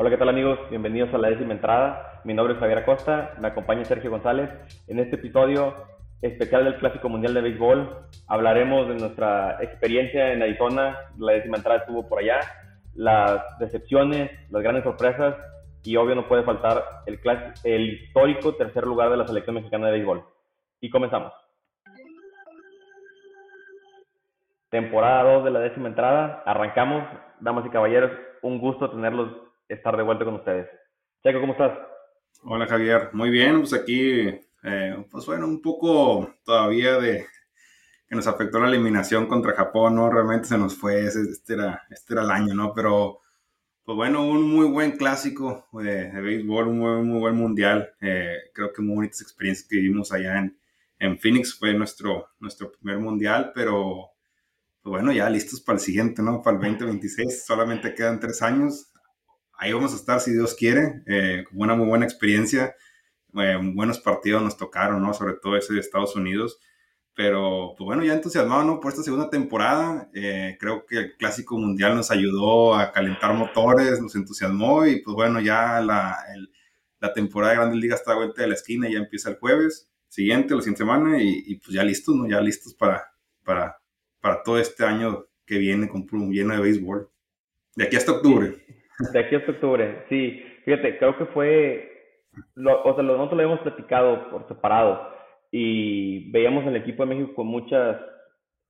Hola, ¿qué tal amigos? Bienvenidos a la décima entrada. Mi nombre es Javier Acosta, me acompaña Sergio González. En este episodio especial del Clásico Mundial de Béisbol hablaremos de nuestra experiencia en Arizona. La décima entrada estuvo por allá, las decepciones, las grandes sorpresas y obvio no puede faltar el, el histórico tercer lugar de la selección mexicana de béisbol. Y comenzamos. Temporada 2 de la décima entrada. Arrancamos. Damas y caballeros, un gusto tenerlos estar de vuelta con ustedes. Checo, ¿cómo estás? Hola Javier, muy bien, pues aquí, eh, pues bueno, un poco todavía de que nos afectó la eliminación contra Japón, ¿no? Realmente se nos fue, este era, este era el año, ¿no? Pero, pues bueno, un muy buen clásico de, béisbol, un muy, muy buen mundial. Eh, creo que muy bonitas experiencias que vivimos allá en, en Phoenix, fue nuestro, nuestro primer mundial, pero, pues bueno, ya listos para el siguiente, ¿no? Para el 2026, solamente quedan tres años ahí vamos a estar si Dios quiere, eh, una muy buena experiencia, eh, buenos partidos nos tocaron, ¿no? Sobre todo ese de Estados Unidos, pero pues bueno, ya entusiasmado, ¿no? Por esta segunda temporada, eh, creo que el Clásico Mundial nos ayudó a calentar motores, nos entusiasmó y pues bueno, ya la, la temporada de Grandes Ligas está a vuelta de la esquina, ya empieza el jueves siguiente, la siguiente semana y, pues ya listos, ¿no? Ya listos para, para, para todo este año que viene con lleno de béisbol. De aquí hasta octubre. De aquí hasta octubre, sí. Fíjate, creo que fue, o sea, nosotros lo habíamos platicado por separado y veíamos el equipo de México con muchas,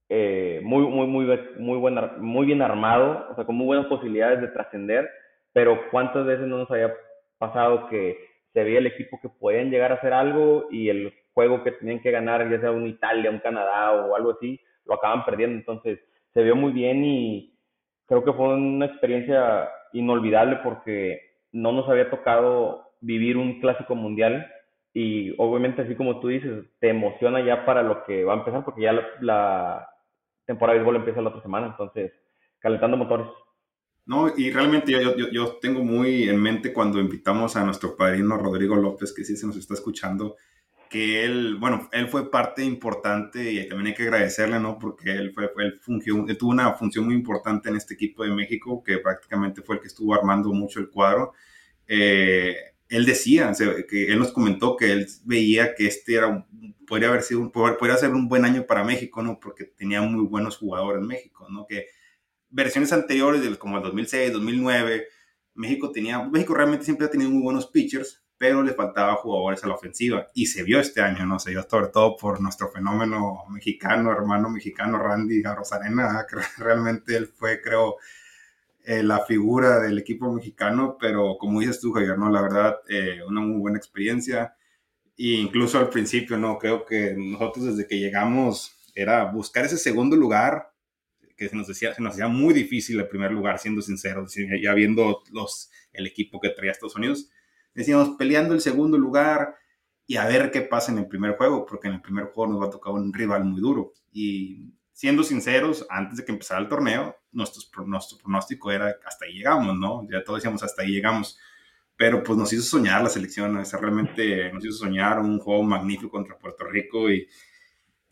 eh, muy, muy, muy, muy, buena, muy bien armado, o sea, con muy buenas posibilidades de trascender, pero cuántas veces no nos había pasado que se veía el equipo que podían llegar a hacer algo y el juego que tenían que ganar, ya sea un Italia, un Canadá o algo así, lo acaban perdiendo. Entonces, se vio muy bien y creo que fue una experiencia inolvidable porque no nos había tocado vivir un clásico mundial y obviamente así como tú dices, te emociona ya para lo que va a empezar porque ya la, temporada de béisbol empieza la otra semana, entonces calentando motores. No, y realmente yo, yo, yo, tengo muy en mente cuando invitamos a nuestro padrino Rodrigo López, que sí se nos está escuchando, que él, bueno, él fue parte importante y también hay que agradecerle, ¿no? Porque él, fue, él, tuvo una función muy importante en este equipo de México, que prácticamente fue el que estuvo armando mucho el cuadro. Eh, él decía, que él nos comentó que él veía que este era, podría haber sido, podría ser un buen año para México, ¿no? Porque tenía muy buenos jugadores en México, ¿no? Que versiones anteriores, como el 2006, 2009, México tenía, México realmente siempre ha tenido muy buenos pitchers, pero le faltaba jugadores a la ofensiva. Y se vio este año, ¿no? Se vio sobre todo por nuestro fenómeno mexicano, hermano mexicano Randy Rosarena, que realmente él fue, creo, eh, la figura del equipo mexicano, pero como dices tú, Javier, ¿no? La verdad, eh, una muy buena experiencia. E incluso al principio, ¿no? Creo que nosotros desde que llegamos era buscar ese segundo lugar, que se nos, decía, se nos hacía muy difícil el primer lugar, siendo sinceros, ya viendo los, el equipo que traía Estados Unidos decíamos peleando el segundo lugar y a ver qué pasa en el primer juego, porque en el primer juego nos va a tocar un rival muy duro. Y siendo sinceros, antes de que empezara el torneo, nuestro, nuestro pronóstico era hasta ahí llegamos, ¿no? Ya todos decíamos hasta ahí llegamos. Pero pues nos hizo soñar la selección, ¿no? realmente nos hizo soñar un juego magnífico contra Puerto Rico y,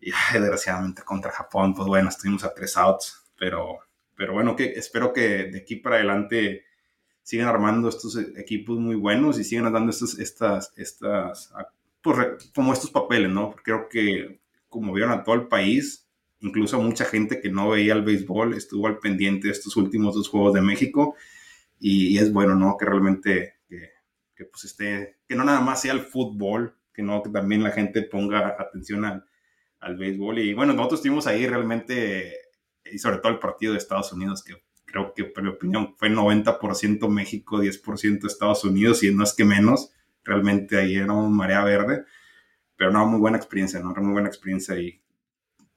y desgraciadamente contra Japón, pues bueno, estuvimos a tres outs, pero, pero bueno, que espero que de aquí para adelante siguen armando estos equipos muy buenos y siguen dando estas, estas, estas, ah, pues, como estos papeles, ¿no? Creo que como vieron a todo el país, incluso mucha gente que no veía el béisbol, estuvo al pendiente de estos últimos dos Juegos de México y, es bueno, ¿no? Que realmente, que, que, pues esté, que no nada más sea el fútbol, que no, que también la gente ponga atención al, al béisbol y bueno, nosotros estuvimos ahí realmente y sobre todo el partido de Estados Unidos que creo que por mi opinión fue 90% México, 10% Estados Unidos y no es que menos, realmente ahí era un marea verde, pero no, muy buena experiencia, ¿no? Muy buena experiencia y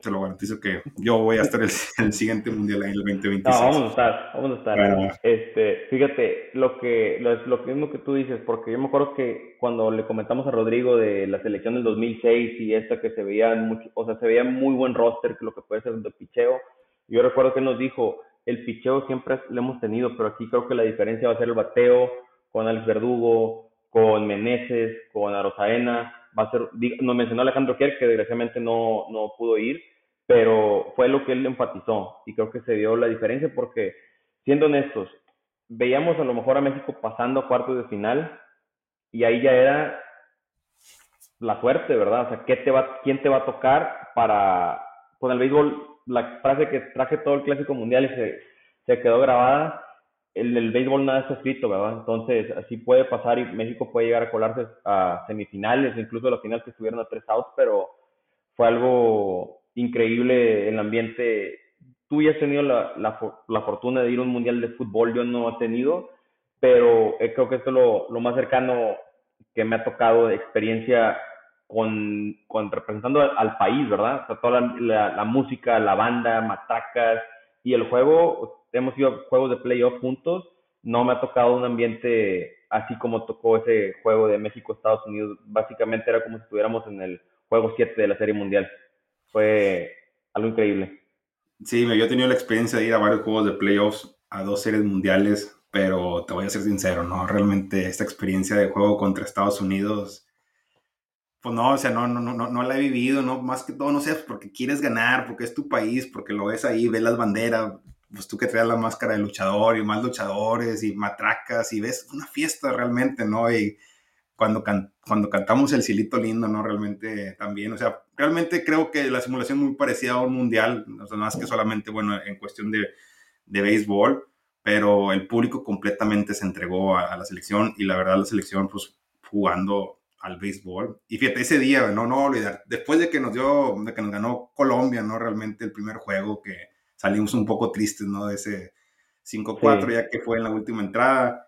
te lo garantizo que yo voy a estar el, el siguiente mundial en el 2026. No, vamos a estar, vamos a estar. Este, fíjate, lo que, lo, lo mismo que tú dices, porque yo me acuerdo que cuando le comentamos a Rodrigo de la selección del 2006 y esta que se veía mucho, o sea, se veía muy buen roster, que lo que puede ser de picheo, yo recuerdo que nos dijo, el picheo siempre lo hemos tenido, pero aquí creo que la diferencia va a ser el bateo con Alex Verdugo, con Meneses, con Arosaena. Va a ser, nos mencionó Alejandro Kier, que desgraciadamente no, no pudo ir, pero fue lo que él enfatizó y creo que se dio la diferencia porque, siendo honestos, veíamos a lo mejor a México pasando a cuartos de final y ahí ya era la suerte, ¿verdad? O sea, ¿qué te va, ¿quién te va a tocar para, con el béisbol, la frase que traje todo el Clásico Mundial y se, se quedó grabada, el, el béisbol nada está escrito, ¿verdad? Entonces, así puede pasar y México puede llegar a colarse a semifinales, incluso a la final que estuvieron a tres outs, pero fue algo increíble el ambiente. Tú ya has tenido la, la, la fortuna de ir a un mundial de fútbol, yo no he tenido, pero eh, creo que esto es lo, lo más cercano que me ha tocado de experiencia con, representando al país, ¿verdad? O sea, toda la, música, la banda, matracas y el juego, hemos ido a juegos de playoff juntos, no me ha tocado un ambiente así como tocó ese juego de México-Estados Unidos, básicamente era como si estuviéramos en el juego 7 de la Serie Mundial, fue algo increíble. Sí, yo he tenido la experiencia de ir a varios juegos de playoffs, a dos series mundiales, pero te voy a ser sincero, ¿no? Realmente esta experiencia de juego contra Estados Unidos pues no, o sea, no, no, no, no la he vivido, no, más que todo, no sé, porque quieres ganar, porque es tu país, porque lo ves ahí, ves las banderas, pues tú que traes la máscara de luchador y más luchadores y matracas y ves una fiesta realmente, ¿no? Y cuando, cuando cantamos el Silito Lindo, ¿no? Realmente también, o sea, realmente creo que la simulación es muy parecida a un mundial, o sea, más que solamente, bueno, en cuestión de, de béisbol, pero el público completamente se entregó a, a la selección y la verdad la selección, pues jugando al béisbol. Y fíjate, ese día, no, no olvidar, después de que nos dio, de que nos ganó Colombia, ¿no? Realmente el primer juego que salimos un poco tristes, ¿no? De ese 5-4, ya que fue en la última entrada.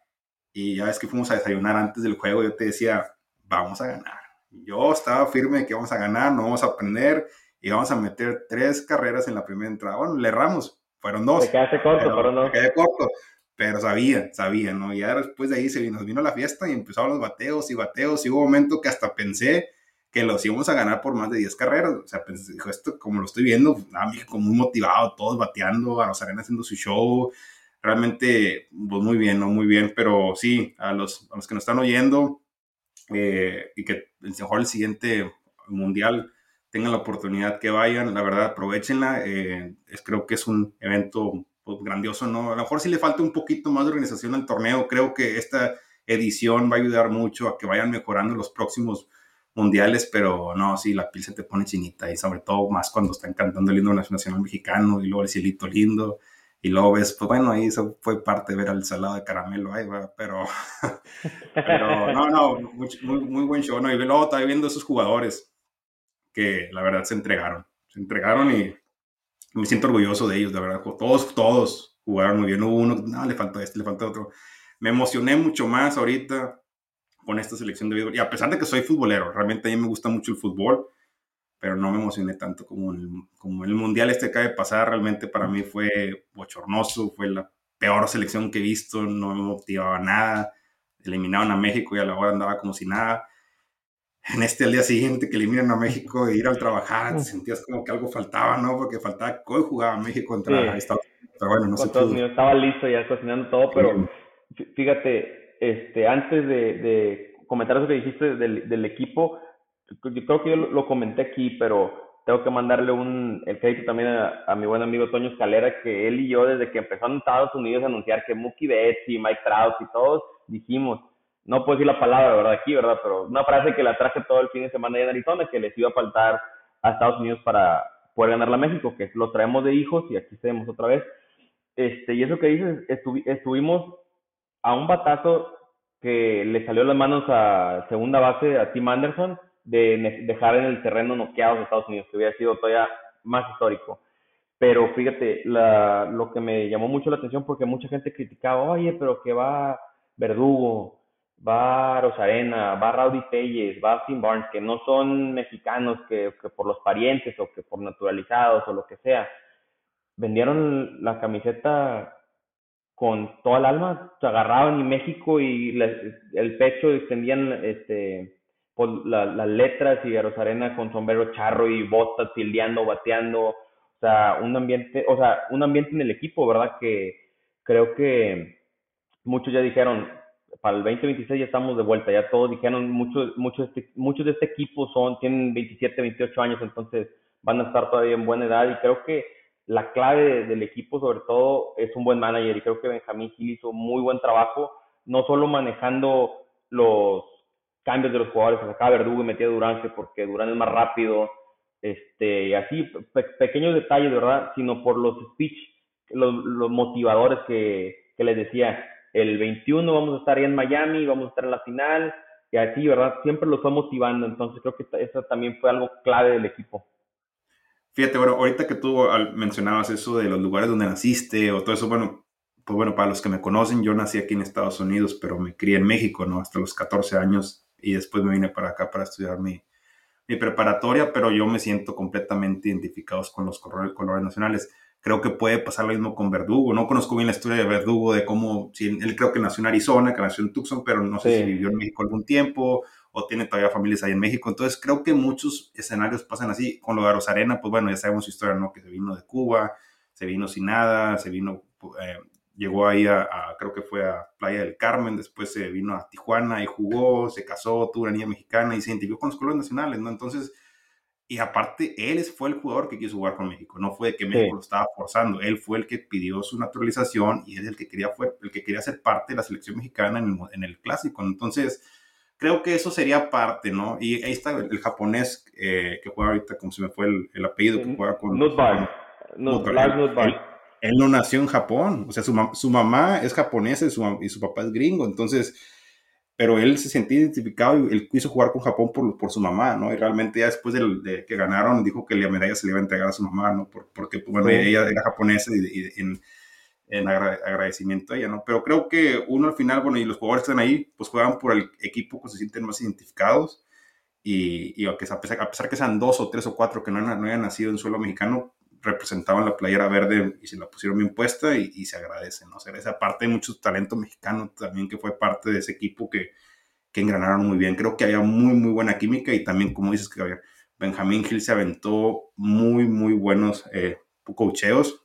Y ya ves que fuimos a desayunar antes del juego, yo te decía, vamos a ganar. Yo estaba firme que vamos a ganar, no vamos a aprender y vamos a meter tres carreras en la primera entrada. Bueno, le erramos, fueron dos. Te quedaste corto, pero, no. quedé corto pero sabía, sabía, ¿no? Ya después de ahí se nos vino la fiesta y empezaron los bateos y bateos y hubo un momento que hasta pensé que los íbamos a ganar por más de 10 carreras, o sea, pensé, esto como lo estoy viendo, pues, como muy motivado, todos bateando, a los arenas haciendo su show, realmente, pues muy bien, ¿no? Muy bien, pero sí, a los, a los que nos están oyendo eh, y que mejor el siguiente mundial tengan la oportunidad que vayan, la verdad, aprovechenla, eh, es, creo que es un evento pues, grandioso, ¿no? A lo mejor sí le falta un poquito más de organización al torneo. Creo que esta edición va a ayudar mucho a que vayan mejorando los próximos mundiales, pero no, sí, la piel se te pone chinita y sobre todo más cuando están cantando el himno nacional mexicano y luego el cielito lindo y luego ves, pues bueno, ahí eso fue parte de ver al salado de caramelo ahí, ¿verdad? pero, pero no, no, muy, muy, buen show, ¿no? Y luego estaba viendo esos jugadores que la verdad se entregaron, se entregaron y me siento orgulloso de ellos, de verdad. Todos, todos jugaron muy bien. Hubo uno, no, le faltó este, le faltó otro. Me emocioné mucho más ahorita con esta selección de béisbol. Y a pesar de que soy futbolero, realmente a mí me gusta mucho el fútbol, pero no me emocioné tanto como el, como el mundial este que acaba de pasar. Realmente para mí fue bochornoso, fue la peor selección que he visto, no me motivaba nada. Eliminaron a México y a la hora andaba como si nada en este al día siguiente que eliminan a México e ir al trabajar, te sentías como que algo faltaba, ¿no? Porque faltaba, hoy jugaba México contra Estados Unidos, pero bueno, no sé. Estados Unidos estaba listo ya cocinando todo, pero fíjate, este, antes de, de, comentar eso que dijiste del, del equipo, yo creo que yo lo, comenté aquí, pero tengo que mandarle un, el crédito también a, a, mi buen amigo Toño Escalera, que él y yo desde que empezó en Estados Unidos a anunciar que Mookie Betts y Mike Trout y todos dijimos, no puedo decir la palabra, ¿verdad? Aquí, ¿verdad? Pero una frase que la traje todo el fin de semana en Arizona, que les iba a faltar a Estados Unidos para poder ganar a México, que lo traemos de hijos y aquí estemos otra vez. Este, y eso que dices, estuvimos a un batazo que le salió las manos a segunda base, a Tim Anderson, de dejar en el terreno noqueados a Estados Unidos, que hubiera sido todavía más histórico. Pero fíjate, la, lo que me llamó mucho la atención porque mucha gente criticaba, oye, pero que va Verdugo, va Rosarena, va Rowdy Telles, va Tim Barnes, que no son mexicanos que, que, por los parientes o que por naturalizados o lo que sea, vendieron la camiseta con toda el alma, se agarraban en México y el pecho extendían este pues, las letras y a Rosarena con sombrero charro y botas tildeando, bateando, o sea, un ambiente, o sea, un ambiente en el equipo, ¿verdad? Que creo que muchos ya dijeron, para el 2026 ya estamos de vuelta, ya todos dijeron, muchos, muchos, este, muchos de este equipo son, tienen 27, 28 años, entonces van a estar todavía en buena edad y creo que la clave del equipo sobre todo es un buen manager y creo que Benjamín Gil hizo muy buen trabajo, no solo manejando los cambios de los jugadores, sacaba Verdugo y metía a Durán, porque Durán es más rápido, este, así, pequeños detalles, ¿verdad? Sino por los speech, los, los motivadores que, que les decía, el 21 vamos a estar ahí en Miami, vamos a estar en la final, y así, ¿verdad? Siempre los fue motivando, entonces creo que eso también fue algo clave del equipo. Fíjate, bueno, ahorita que tú mencionabas eso de los lugares donde naciste o todo eso, bueno, pues bueno, para los que me conocen, yo nací aquí en Estados Unidos, pero me crié en México, ¿no? Hasta los 14 años y después me vine para acá para estudiar mi, mi preparatoria, pero yo me siento completamente identificado con los colores nacionales. Creo que puede pasar lo mismo con Verdugo. No conozco bien la historia de Verdugo, de cómo, si él creo que nació en Arizona, que nació en Tucson, pero no sé si vivió en México algún tiempo o tiene todavía familias ahí en México. Entonces creo que muchos escenarios pasan así. Con lo de Rosarena, pues bueno, ya sabemos su historia, ¿no? Que se vino de Cuba, se vino sin nada, se vino, eh, llegó ahí a, creo que fue a Playa del Carmen, después se vino a Tijuana y jugó, se casó, tuvo una niña mexicana y se identificó con los colores nacionales, ¿no? Entonces, y aparte, él fue el jugador que quiso jugar con México, no fue que México lo estaba forzando, él fue el que pidió su naturalización y él es el que quería, fue, el que quería ser parte de la selección mexicana en el, en el clásico. Entonces, creo que eso sería parte, ¿no? Y ahí está el, japonés eh, que juega ahorita, como se me fue el, apellido, que juega con... Nutbar. Él, no nació en Japón, o sea, su, su mamá es japonesa y su, y su, papá es gringo, entonces, pero él se sentía identificado y él quiso jugar con Japón por, por su mamá, ¿no? Y realmente ya después de, que ganaron, dijo que la medalla se le iba a entregar a su mamá, ¿no? porque, bueno, ella era japonesa y, y en en agradecimiento a ella, ¿no? Pero creo que uno al final, bueno, y los jugadores que están ahí, pues juegan por el equipo que se sienten más identificados y, y a, pesar, a pesar que sean dos o tres o cuatro que no, no hayan nacido en suelo mexicano, representaban la playera verde y se la pusieron bien puesta y, y se agradecen, ¿no? O sea, esa parte de mucho talento mexicano también que fue parte de ese equipo que, que engranaron muy bien. Creo que había muy, muy buena química y también, como dices, que Benjamín Gil se aventó muy, muy buenos eh, cocheos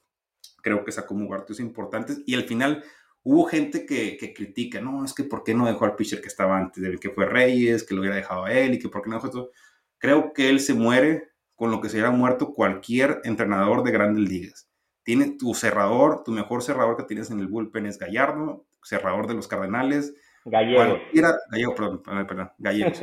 creo que sacó muy partidos importantes y al final hubo gente que, que, critica, no, es que por qué no dejó al pitcher que estaba antes, del que fue Reyes, que lo hubiera dejado a él y que por qué no dejó esto. Creo que él se muere con lo que se hubiera muerto cualquier entrenador de grandes ligas. Tiene tu cerrador, tu mejor cerrador que tienes en el bullpen es Gallardo, cerrador de los Cardenales. Gallego. Gallego, perdón, perdón, Gallegos.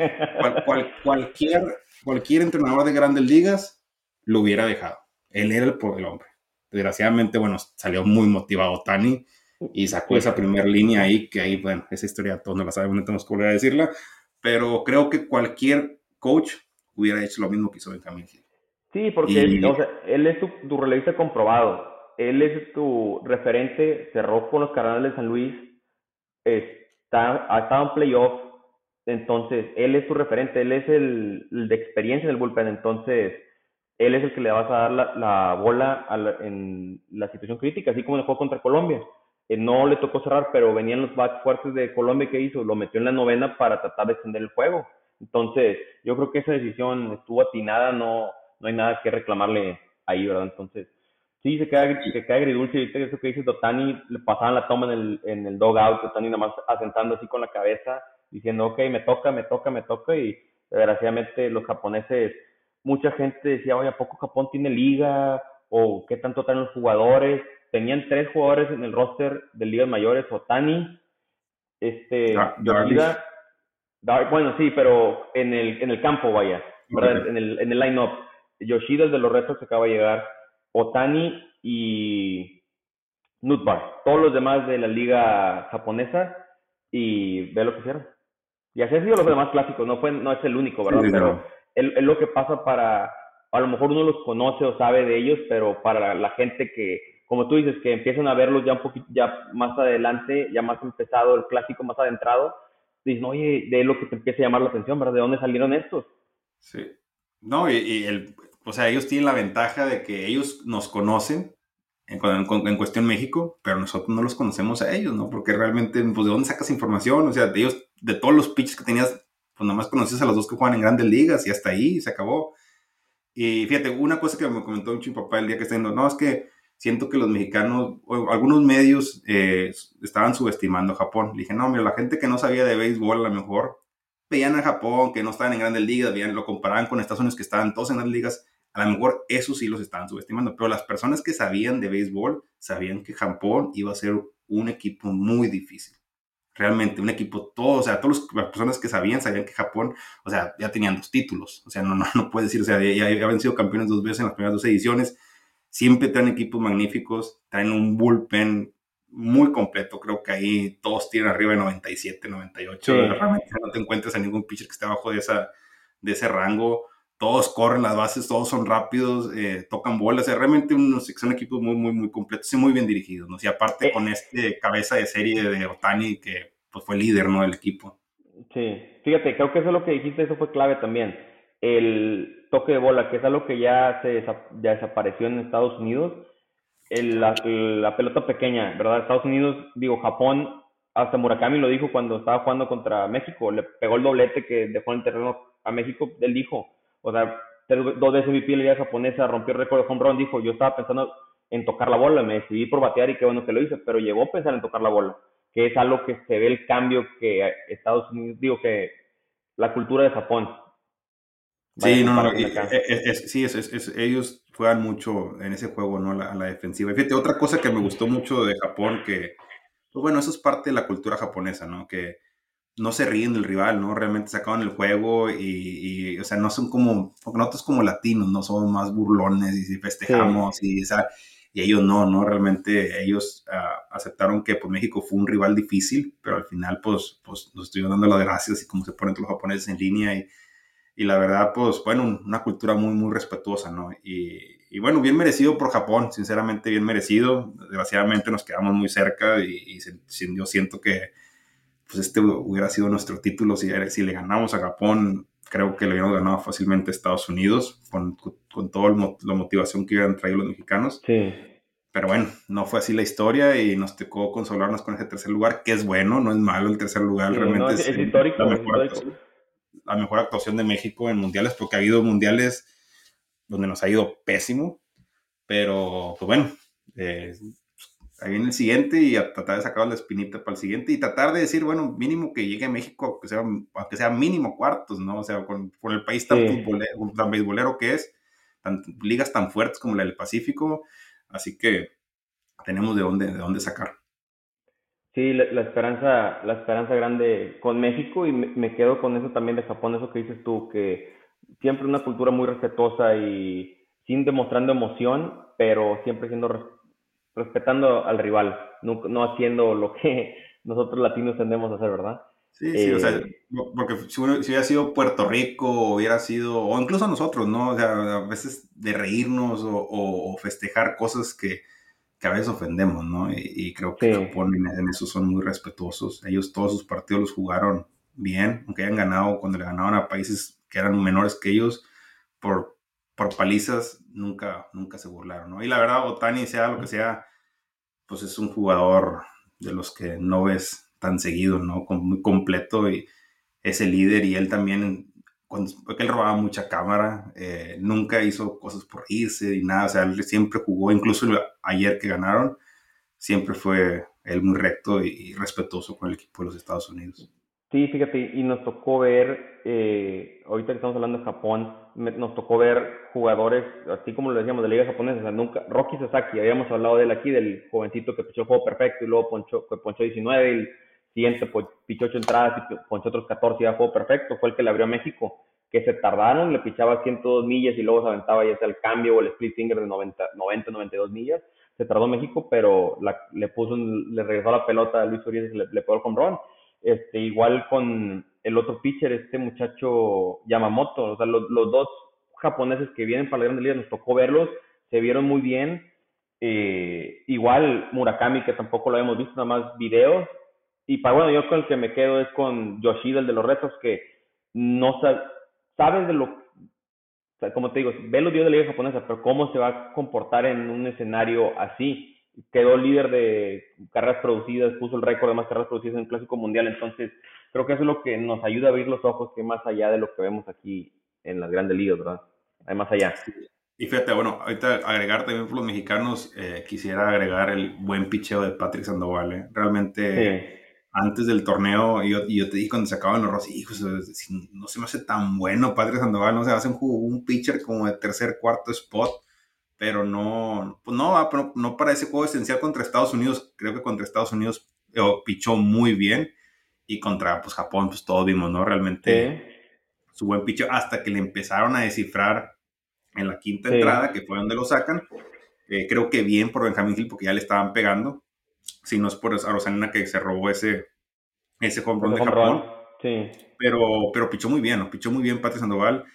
cualquier, cualquier entrenador de grandes ligas lo hubiera dejado. Él era el, el hombre. Desgraciadamente, bueno, salió muy motivado Tani y sacó esa primera línea ahí, que ahí, bueno, esa historia todos no la sabemos, no tenemos que volver a decirla, pero creo que cualquier coach hubiera hecho lo mismo que hizo Benjamín Sí, porque él, es tu, tu relevista comprobado, él es tu referente, cerró con los Cardenales de San Luis, está, ha estado en playoff, entonces él es tu referente, él es el, el de experiencia en el bullpen, entonces él es el que le vas a dar la, bola en la situación crítica, así como en el juego contra Colombia. Eh, no le tocó cerrar, pero venían los bats fuertes de Colombia que hizo, lo metió en la novena para tratar de extender el juego. Entonces, yo creo que esa decisión estuvo atinada, no, no hay nada que reclamarle ahí, ¿verdad? Entonces, sí, se queda, se queda agridulce. Y eso que dice Dotani, le pasaban la toma en el, en el dogout, Dotani nada más asentando así con la cabeza, diciendo, ok, me toca, me toca, me toca, y desgraciadamente los japoneses mucha gente decía, oye, ¿a poco Japón tiene liga? ¿O qué tanto traen los jugadores? Tenían tres jugadores en el roster de ligas mayores, Otani, este, Yoshida, bueno, sí, pero en el, en el campo, vaya, En el, en el line-up. Yoshida, el de los retos, que acaba de llegar, Otani y Nutbar. Todos los demás de la liga japonesa y ve lo que hicieron. Y así han sido los demás clásicos, no, fue, no es el único, ¿verdad? pero es, lo que pasa para, a lo mejor uno los conoce o sabe de ellos, pero para la, gente que, como tú dices, que empiezan a verlos ya un poquito, ya más adelante, ya más empezado, el clásico más adentrado, dicen, oye, de lo que te empieza a llamar la atención, ¿verdad? ¿De dónde salieron estos? Sí. No, y, el, o sea, ellos tienen la ventaja de que ellos nos conocen en, en, cuestión México, pero nosotros no los conocemos a ellos, ¿no? Porque realmente, pues, ¿de dónde sacas información? O sea, de ellos, de todos los pitches que tenías pues nada más conoces a los dos que juegan en grandes ligas y hasta ahí se acabó. Y fíjate, una cosa que me comentó un papá el día que está yendo, no, es que siento que los mexicanos, o algunos medios eh, estaban subestimando a Japón. Le dije, no, mira, la gente que no sabía de béisbol a lo mejor veían a Japón, que no estaban en grandes ligas, veían, lo comparaban con Estados Unidos que estaban todos en las ligas. A lo mejor eso sí los estaban subestimando, pero las personas que sabían de béisbol sabían que Japón iba a ser un equipo muy difícil. Realmente, un equipo, todo, o sea, todas las personas que sabían, sabían que Japón, o sea, ya tenían dos títulos. O sea, no, no, no puede decir, o sea, ya, ya habían sido campeones dos veces en las primeras dos ediciones. Siempre traen equipos magníficos, traen un bullpen muy completo. Creo que ahí todos tienen arriba de 97, 98. Realmente no te encuentras a ningún pitcher que esté abajo de, esa, de ese rango. Todos corren las bases, todos son rápidos, eh, tocan bolas. O realmente unos, son equipos muy, muy, muy completos y muy bien dirigidos. ¿no? Y aparte eh. con este cabeza de serie de Otani, que pues, fue líder ¿no? del equipo. Sí, fíjate, creo que eso es lo que dijiste, eso fue clave también. El toque de bola, que es algo que ya, se, ya desapareció en Estados Unidos el, la, pelota pequeña, ¿verdad? Estados Unidos, digo, Japón, hasta Murakami lo dijo cuando estaba jugando contra México, le pegó el doblete que dejó en el terreno a México, él dijo, o sea, dos veces MVP la liga japonesa, rompió el récord de home run, dijo, yo estaba pensando en tocar la bola, me decidí por batear y qué bueno que lo hice, pero llegó a pensar en tocar la bola, que es algo que se ve el cambio que Estados Unidos, digo que la cultura de Japón. Sí, no, no, sí, es, ellos juegan mucho en ese juego, ¿no? A la, defensiva. Y fíjate, otra cosa que me gustó mucho de Japón, que, pues bueno, eso es parte de la cultura japonesa, ¿no? Que no se ríen del rival, ¿no? Realmente sacaban el juego y, o sea, no son como, porque nosotros como latinos, no somos más burlones y festejamos y, y ellos no, ¿no? Realmente ellos ah, aceptaron que pues México fue un rival difícil, pero al final pues, pues nos estuvieron dando las gracias y como se ponen todos los japoneses en línea y y la verdad, pues bueno, una cultura muy, muy respetuosa, ¿no? Y, y, bueno, bien merecido por Japón, sinceramente bien merecido. Desgraciadamente nos quedamos muy cerca y, yo siento que pues este hubiera sido nuestro título si, si le ganamos a Japón. Creo que le hubiéramos ganado fácilmente a Estados Unidos con, con toda la motivación que hubieran traído los mexicanos. Sí. Pero bueno, no fue así la historia y nos tocó consolarnos con ese tercer lugar, que es bueno, no es malo el tercer lugar, realmente es, histórico, la mejor, la mejor actuación de México en mundiales, porque ha habido mundiales donde nos ha ido pésimo, pero pues bueno, eh, ahí viene el siguiente y a tratar de sacar la espinita para el siguiente y tratar de decir, bueno, mínimo que llegue a México, aunque sea, aunque sea mínimo cuartos, ¿no? O sea, con, el país tan, tan beisbolero que es, tan, ligas tan fuertes como la del Pacífico, así que tenemos de dónde, de dónde sacar. Sí, la, esperanza, la esperanza grande con México y me, quedo con eso también de Japón, eso que dices tú, que siempre una cultura muy respetuosa y sin demostrando emoción, pero siempre siendo respetando al rival, no, no, haciendo lo que nosotros latinos tendemos a hacer, ¿verdad? Sí, sí, o sea, eh, porque si, hubiera sido Puerto Rico, hubiera sido, o incluso nosotros, ¿no? O sea, a veces de reírnos o festejar cosas que, que a veces ofendemos, ¿no? Y, creo que Japón en, eso son muy respetuosos. Ellos todos sus partidos los jugaron bien, aunque hayan ganado cuando le ganaban a países que eran menores que ellos por, por palizas, nunca, nunca se burlaron, ¿no? Y la verdad, Otani, sea lo que sea, pues es un jugador de los que no ves tan seguido, ¿no? Muy completo y es el líder y él también porque él robaba mucha cámara, eh, nunca hizo cosas por irse y nada, o sea, él siempre jugó, incluso ayer que ganaron, siempre fue él muy recto y, respetuoso con el equipo de los Estados Unidos. Sí, fíjate, y nos tocó ver, eh, ahorita que estamos hablando de Japón, nos tocó ver jugadores, así como lo decíamos, de la liga japonesa, o sea, nunca, Rocky Sasaki, habíamos hablado de él aquí, del jovencito que pichó el juego perfecto y luego ponchó, ponchó 19 y siguiente pues, pichó ocho entradas y ponchó otros 14 y ya jugó perfecto, fue el que le abrió a México, que se tardaron, le pichaba 102 millas y luego se aventaba ya sea el cambio o el split finger de 90, 90 92 millas, se tardó México, pero le puso, le regresó la pelota a Luis Urias y le, le pegó el home Este, igual con el otro pitcher, este muchacho Yamamoto, o sea, los, los dos japoneses que vienen para la Grande Liga, nos tocó verlos, se vieron muy bien. Eh, igual Murakami, que tampoco lo habíamos visto, nada más videos, y para bueno, yo con el que me quedo es con Yoshida, el de los retos, que no sabe, sabes de lo, como te digo, ve los días de la liga japonesa, pero cómo se va a comportar en un escenario así. Quedó líder de carreras producidas, puso el récord de más carreras producidas en el Clásico Mundial, entonces creo que eso es lo que nos ayuda a abrir los ojos, que más allá de lo que vemos aquí en las grandes ligas, ¿verdad? Hay más allá. Y fíjate, bueno, ahorita agregar también por los mexicanos, eh, quisiera agregar el buen picheo de Patrick Sandoval. ¿eh? Realmente antes del torneo, y yo, te dije cuando se acaban los Rossi, hijos, no se me hace tan bueno Padre Sandoval, no se hace un, un pitcher como de tercer, cuarto spot, pero no, pues no, no para ese juego esencial contra Estados Unidos, creo que contra Estados Unidos eh, pichó muy bien, y contra pues, Japón, pues todos vimos, ¿no? Realmente su buen pitcher, hasta que le empezaron a descifrar en la quinta entrada, que fue donde lo sacan, eh, creo que bien por Benjamin Hill, porque ya le estaban pegando, si no es por Rosalina que se robó ese, ese home de Japón. Sí. Pero, pero pichó muy bien, ¿no? Pichó muy bien Pati Sandoval,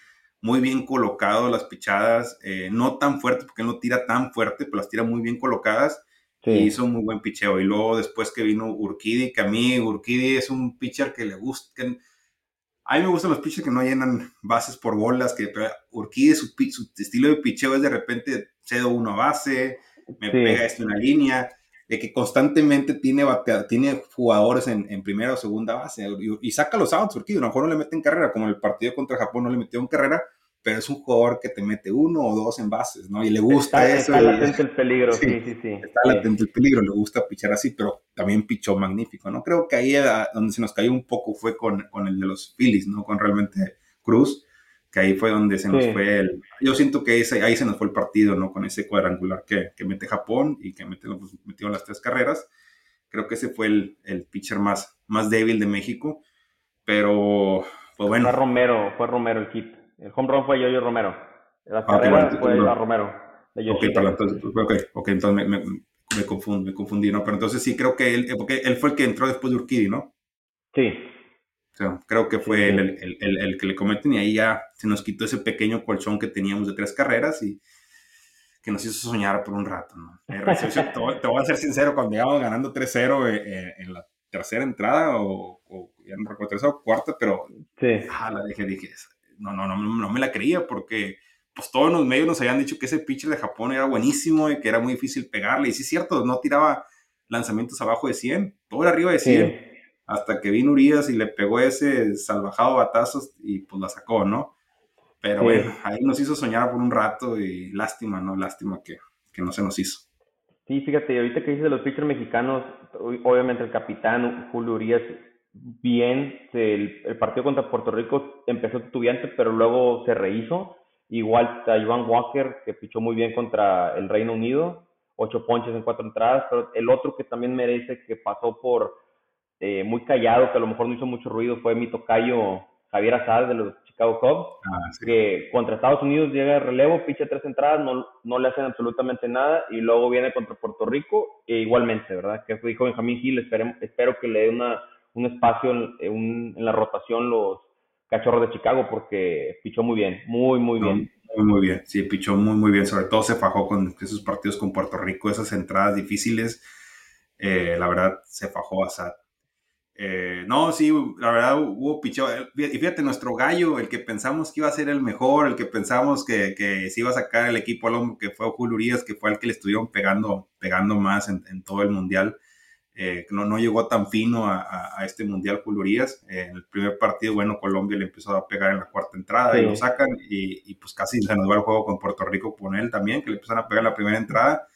muy bien colocado las pichadas, eh, no tan fuerte, porque él no tira tan fuerte, pero las tira muy bien colocadas. Y hizo un muy buen picheo. Y luego después que vino Urquidi, que a mí Urquidi es un pitcher que le gusta. a mí me gustan los pitchers que no llenan bases por bolas, que Urquidi, su, su estilo de picheo es de repente cedo uno a base, me pega esto en la línea de que constantemente tiene, tiene jugadores en, en, primera o segunda base y, saca los outs, porque a lo mejor no le mete en carrera, como el partido contra Japón no le metió en carrera, pero es un jugador que te mete uno o dos en bases, ¿no? Y le gusta eso. Está latente el peligro, sí, sí, sí. está latente el peligro, le gusta pichar así, pero también pichó magnífico, ¿no? Creo que ahí donde se nos cayó un poco fue con, con el de los Phillies, ¿no? Con realmente Cruz que ahí fue donde se nos fue el... Yo siento que ahí se nos fue el partido, ¿no? Con ese cuadrangular que, que mete Japón y que mete, pues, metió las tres carreras. Creo que ese fue el, el pitcher más, más débil de México, pero pues bueno. Fue Romero, fue Romero el hit. El home run fue Yoyo Romero. La ah, carrera fue a Romero. De ok, entonces, okay, okay, entonces me, me, me, confundí, me confundí, ¿no? Pero entonces sí creo que él, porque él fue el que entró después de Urquidi, ¿no? Sí, creo que fue el, el, el, que le cometen y ahí ya se nos quitó ese pequeño colchón que teníamos de tres carreras y que nos hizo soñar por un rato. ¿no? Eh, te, voy a ser sincero, cuando íbamos ganando 3-0 eh, eh, en la tercera entrada o, o ya no recuerdo, tercera o cuarta, pero sí. ah, la dije, dije, no, no, no, no me la creía porque pues todos los medios nos habían dicho que ese pitcher de Japón era buenísimo y que era muy difícil pegarle. Y sí es cierto, no tiraba lanzamientos abajo de 100, todo era arriba de 100 hasta que vino Urias y le pegó ese salvajado batazos y pues la sacó, ¿no? Pero bueno, ahí nos hizo soñar por un rato y lástima, ¿no? Lástima que, que no se nos hizo. Sí, fíjate, ahorita que dices de los pitchers mexicanos, obviamente el capitán Julio Urias, bien, el, el partido contra Puerto Rico empezó tubiante, pero luego se rehizo. Igual a Iván Walker, que pichó muy bien contra el Reino Unido, ocho ponches en cuatro entradas, pero el otro que también merece que pasó por eh, muy callado, que a lo mejor no hizo mucho ruido, fue mi tocayo Javier Azad de los Chicago Cubs, ah, que contra Estados Unidos llega de relevo, picha tres entradas, no, no le hacen absolutamente nada, y luego viene contra Puerto Rico, e igualmente, ¿verdad? Que dijo Benjamín Gil, espero que le dé una, un espacio en, en, la rotación los cachorros de Chicago, porque pichó muy bien, muy, muy bien. Muy, muy bien, sí, pichó muy, muy bien, sobre todo se fajó con esos partidos con Puerto Rico, esas entradas difíciles, eh, la verdad se fajó Azad eh, no, sí, la verdad hubo picheo. Y fíjate, nuestro gallo, el que pensamos que iba a ser el mejor, el que pensamos que, que se iba a sacar el equipo al hombro, que fue Julio Urias, que fue el que le estuvieron pegando, pegando más en, todo el mundial. Eh, no, no llegó tan fino a, a, este mundial Julio Urias. Eh, en el primer partido, bueno, Colombia le empezó a pegar en la cuarta entrada y lo sacan. Y, y, pues casi se nos va el juego con Puerto Rico con él también, que le empezaron a pegar en la primera entrada.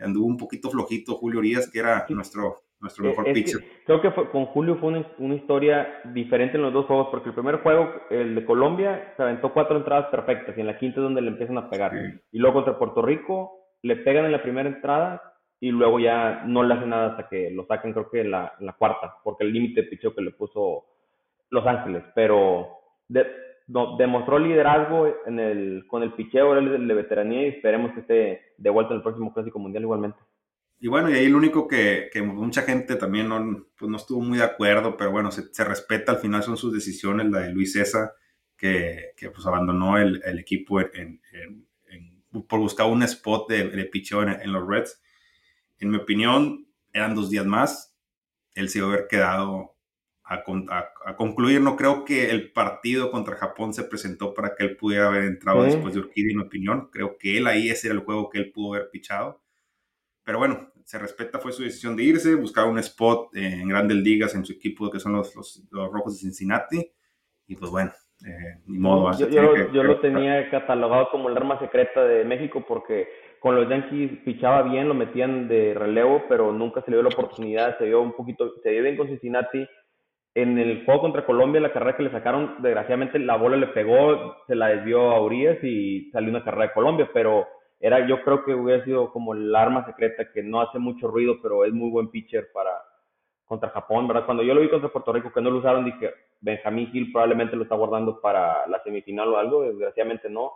Anduvo un poquito flojito Julio Urias, que era nuestro nuestro mejor pitcher. Creo que con Julio fue una, historia diferente en los dos juegos, porque el primer juego, el de Colombia, se aventó cuatro entradas perfectas y en la quinta es donde le empiezan a pegar. Y luego contra Puerto Rico, le pegan en la primera entrada y luego ya no le hacen nada hasta que lo saquen, creo que en la, la cuarta, porque el límite de picheo que le puso Los Ángeles. Pero demostró liderazgo en el, con el picheo de veteranía y esperemos que esté de vuelta en el próximo Clásico Mundial igualmente. Y bueno, y ahí lo único que, que mucha gente también no, pues no estuvo muy de acuerdo, pero bueno, se, se, respeta, al final son sus decisiones, la de Luis César, que, que pues abandonó el, el equipo en, en, por buscar un spot de, de picheo en, los Reds. En mi opinión, eran dos días más, él se iba a haber quedado a, a, a, concluir. No creo que el partido contra Japón se presentó para que él pudiera haber entrado después de Urquidi, en mi opinión. Creo que él ahí ese era el juego que él pudo haber pichado. Pero bueno, se respeta, fue su decisión de irse, buscar un spot en grandes ligas en su equipo, que son los, los, Rojos de Cincinnati. Y pues bueno, eh, ni modo. Yo, yo, lo tenía catalogado como el arma secreta de México porque con los Yankees pichaba bien, lo metían de relevo, pero nunca se le dio la oportunidad, se dio un poquito, se dio bien con Cincinnati. En el juego contra Colombia, la carrera que le sacaron, desgraciadamente la bola le pegó, se la desvió a Urias y salió una carrera de Colombia, pero era, yo creo que hubiera sido como el arma secreta que no hace mucho ruido, pero es muy buen pitcher para contra Japón, ¿verdad? Cuando yo lo vi contra Puerto Rico que no lo usaron, dije, Benjamín Gil probablemente lo está guardando para la semifinal o algo, desgraciadamente no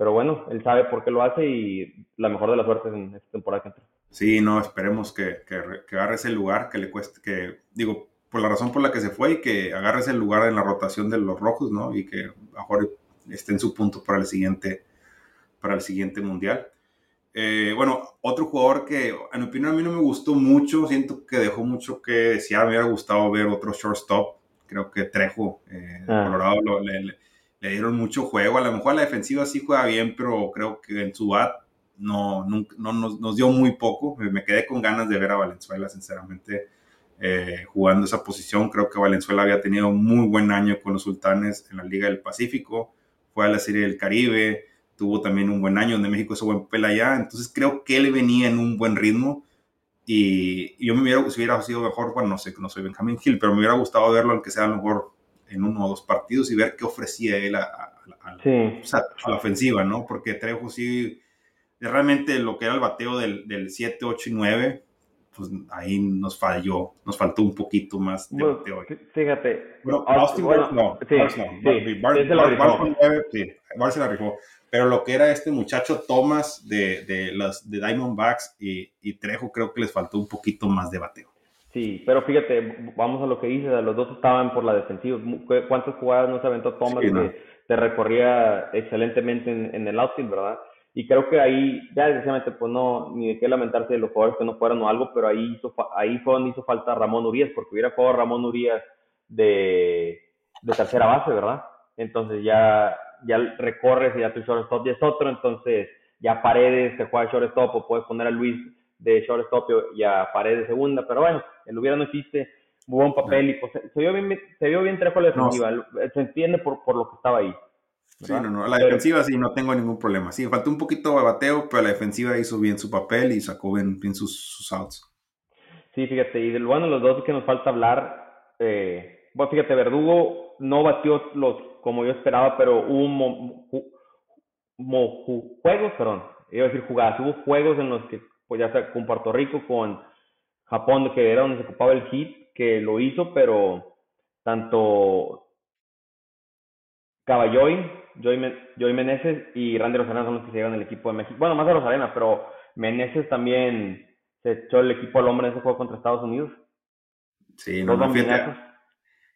pero bueno, él sabe por qué lo hace y la mejor de las suertes en esta temporada que entra. Sí, no, esperemos que, que, que, agarre ese lugar, que le cueste, que digo, por la razón por la que se fue y que agarre ese lugar en la rotación de los rojos, ¿no? Y que mejor esté en su punto para el siguiente, para el siguiente mundial. Eh, bueno, otro jugador que, en mi opinión, a mí no me gustó mucho, siento que dejó mucho que desear, me hubiera gustado ver otro shortstop, creo que Trejo, eh, ah. Colorado, lo, le, le dieron mucho juego. A lo mejor la defensiva sí juega bien, pero creo que en su bat no, no, nos, dio muy poco. Me quedé con ganas de ver a Valenzuela, sinceramente, eh, jugando esa posición. Creo que Valenzuela había tenido muy buen año con los Sultanes en la Liga del Pacífico, fue a la Serie del Caribe, tuvo también un buen año donde México hizo buen papel allá. Entonces creo que él venía en un buen ritmo. Y, yo me hubiera, si hubiera sido mejor, bueno, no sé, no soy Benjamin Hill, pero me hubiera gustado verlo, aunque sea a lo mejor en uno o dos partidos y ver qué ofrecía él a, la ofensiva, ¿no? Porque Trejo sí, realmente lo que era el bateo del, del 7, 8 y 9, pues ahí nos falló, nos faltó un poquito más de bateo. Fíjate. Bueno, Austin no, sí, no, se la rifó. Pero lo que era este muchacho Thomas de, de, las, de Diamondbacks y, y Trejo, creo que les faltó un poquito más de bateo. Sí, pero fíjate, vamos a lo que dices, los dos estaban por la defensiva. ¿Cuántas jugadas no se aventó Thomas que te recorría excelentemente en, el outfield, verdad? Y creo que ahí, ya desgraciadamente, pues no, ni de qué lamentarse de los jugadores que no fueron o algo, pero ahí hizo, ahí fue donde hizo falta Ramón Urias, porque hubiera jugado Ramón Urias de, de tercera base, ¿verdad? Entonces ya, ya recorres y ya tu shortstop ya es otro, entonces ya Paredes se juega shortstop o puedes poner a Luis de shortstop y a pared de segunda, pero bueno, el hubiera no existe, hubo un papel y pues, se vio bien, se vio bien Trejo la defensiva, se entiende por, por lo que estaba ahí. Sí, no, no, la defensiva sí, no tengo ningún problema. Sí, faltó un poquito de bateo, pero la defensiva hizo bien su papel y sacó bien, bien sus, sus, outs. Sí, fíjate, y bueno, los dos que nos falta hablar, eh, bueno, fíjate, Verdugo no batió los como yo esperaba, pero hubo juegos, perdón, iba a decir jugadas, hubo juegos en los que pues ya sea con Puerto Rico, con Japón, que era donde se ocupaba el hit, que lo hizo, pero tanto Caballoy, Joy, Meneses y Randy Rosarena son los que se llevan el equipo de México. Bueno, más de Rosarena, pero Meneses también se echó el equipo al hombre en ese juego contra Estados Unidos. Sí, no, no fíjate.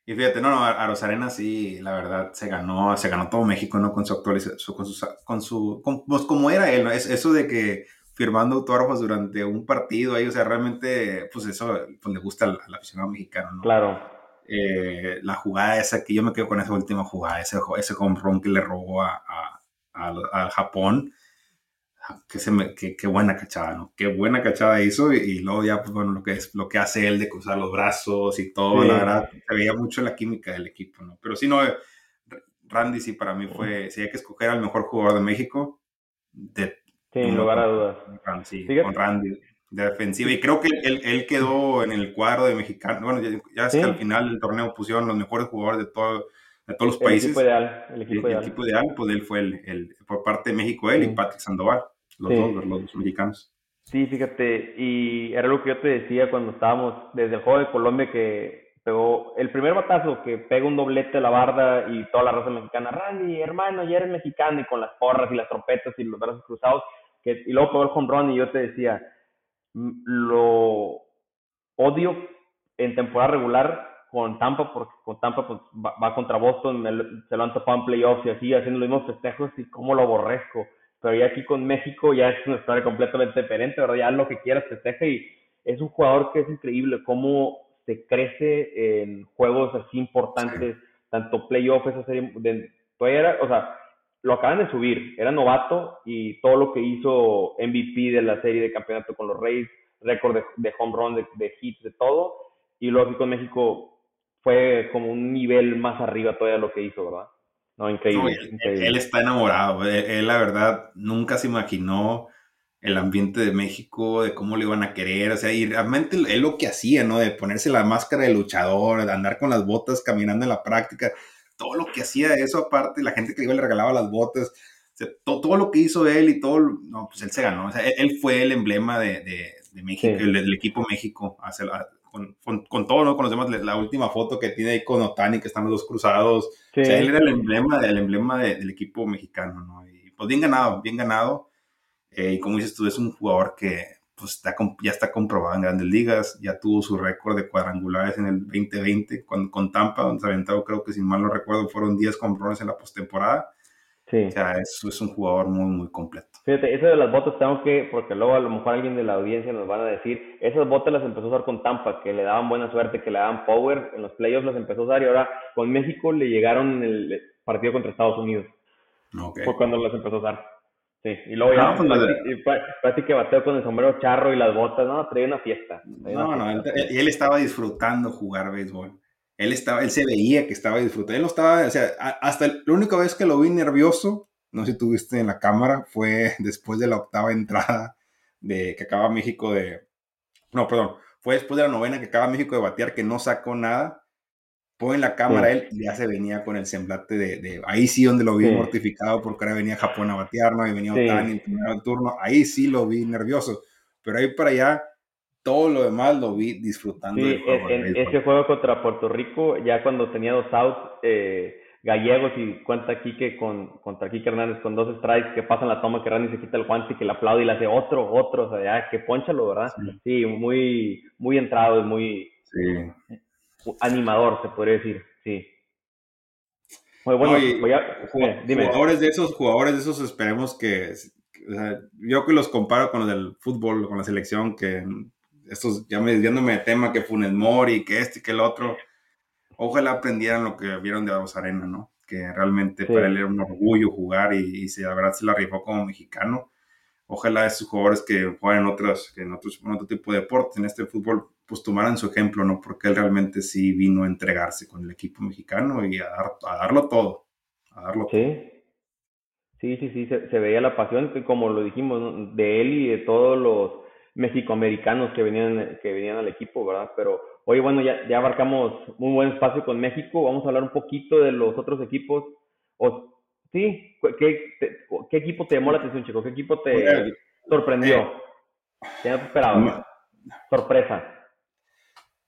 Y fíjate, no, no, a Rosarena sí, la verdad, se ganó, se ganó todo México, ¿no? Con su actualización, con su, con su, pues como era él, ¿no? Es, eso de que firmando autógrafos durante un partido ahí, o sea, realmente, pues eso pues, le gusta al, aficionado mexicano, ¿no? Claro. Eh, la jugada esa, que yo me quedo con esa última jugada, ese, ese home run que le robó a, a, Japón, que, se me, que, buena cachada, ¿no? Qué buena cachada hizo y, luego ya, pues bueno, lo que, es, lo que hace él de cruzar los brazos y todo, la verdad, se veía mucho la química del equipo, ¿no? Pero sí, no, Randy sí para mí fue, si hay que escoger al mejor jugador de México, de sin lugar a dudas. Sí, con Randy de defensiva. Y creo que él, él, quedó en el cuadro de mexicano. Bueno, ya, es que al final del torneo pusieron los mejores jugadores de, todo, de todos los países. El equipo ideal. El equipo, ideal. equipo ideal, pues él fue el, el, por parte de México él y Patrick Sandoval, los dos, los dos mexicanos. Sí, fíjate, y era lo que yo te decía cuando estábamos desde el juego de Colombia que pegó el primer batazo que pega un doblete a la barda y toda la raza mexicana, Randy, hermano, ya eres mexicano y con las porras y las trompetas y los brazos cruzados y luego pegó el home run y yo te decía, lo odio en temporada regular con Tampa, porque con Tampa pues, va, contra Boston, se lo han topado en playoffs y así, haciendo los mismos festejos y cómo lo aborrezco. Pero ya aquí con México ya es una historia completamente diferente, ¿verdad? Ya lo que quieras festeja y es un jugador que es increíble cómo se crece en juegos así importantes, tanto playoffs, esa serie, de, o sea, lo acaban de subir, era novato y todo lo que hizo MVP de la serie de campeonato con los Reyes, récord de, home run, de, hits, de todo, y luego aquí con México fue como un nivel más arriba todavía lo que hizo, ¿verdad? No, increíble. Él, está enamorado, él, la verdad nunca se imaginó el ambiente de México, de cómo lo iban a querer, o sea, y realmente él lo que hacía, ¿no? De ponerse la máscara de luchador, de andar con las botas caminando en la práctica, todo lo que hacía eso aparte, la gente que iba le regalaba las botas, o sea, todo, lo que hizo él y todo, no, pues él se ganó, o sea, él, fue el emblema de, de, México, el, del equipo México, con, con, con, todo, ¿no? Con los demás, la última foto que tiene ahí con Otani, que están los dos cruzados, o sea, él era el emblema, el emblema del equipo mexicano, ¿no? Y pues bien ganado, bien ganado eh, y como dices tú, es un jugador que pues, está, ya está comprobado en grandes ligas, ya tuvo su récord de cuadrangulares en el 2020 con, con Tampa, donde se aventado, creo que si mal no recuerdo, fueron 10 comprones en la postemporada. Sí. O sea, es, es un jugador muy, muy completo. Fíjate, eso de las botas tengo que, porque luego a lo mejor alguien de la audiencia nos van a decir, esas botas las empezó a usar con Tampa, que le daban buena suerte, que le daban power, en los playoffs las empezó a usar y ahora con México le llegaron en el partido contra Estados Unidos. Okay. Fue cuando las empezó a usar. Sí, y luego ya pues, que bateo con el sombrero charro y las botas, no, traía una fiesta. no, no, y él, estaba disfrutando jugar béisbol. Él estaba, él se veía que estaba disfrutando. Él no estaba, o sea, hasta la única vez que lo vi nervioso, no sé si tuviste en la cámara, fue después de la octava entrada de que acaba México de, no, perdón, fue después de la novena que acaba México de batear que no sacó nada en la cámara él y ya se venía con el semblante de, ahí sí donde lo vi mortificado porque ahora venía Japón a batear, ¿no? Y venía Otani en primer turno, ahí sí lo vi nervioso, pero ahí para allá todo lo demás lo vi disfrutando. Sí, en, ese juego contra Puerto Rico, ya cuando tenía dos outs eh, gallegos y cuenta aquí que con, contra Kike Hernández con dos strikes que pasan la toma, que Randy se quita el guante y que le aplaude y le hace otro, otro, o sea, ya que ponchalo, ¿verdad? Sí, muy, muy entrado, muy... Sí animador, se podría decir, sí. Muy bueno, jugadores de esos, jugadores de esos esperemos que, yo que los comparo con los del fútbol, con la selección, que estos, ya me desviándome de tema, que Funes Mori, que este, que el otro, ojalá aprendieran lo que vieron de Aros Arena, ¿no? Que realmente para él era un orgullo jugar y, y se, la verdad se la rifó como mexicano. Ojalá esos jugadores que juegan en, otros, en, otros, en otro tipo de deportes, en este fútbol, pues tomaran su ejemplo, ¿no? Porque él realmente sí vino a entregarse con el equipo mexicano y a, dar, a darlo todo. A darlo sí. Sí, sí, sí, se, veía la pasión, como lo dijimos, de él y de todos los mexicoamericanos que venían, que venían al equipo, ¿verdad? Pero, oye, bueno, ya, ya abarcamos un buen espacio con México, vamos a hablar un poquito de los otros equipos. O, sí, ¿qué, ¿qué equipo te llamó la atención, chico? ¿Qué equipo te sorprendió? Eh, ¿Qué has esperado? Sorpresa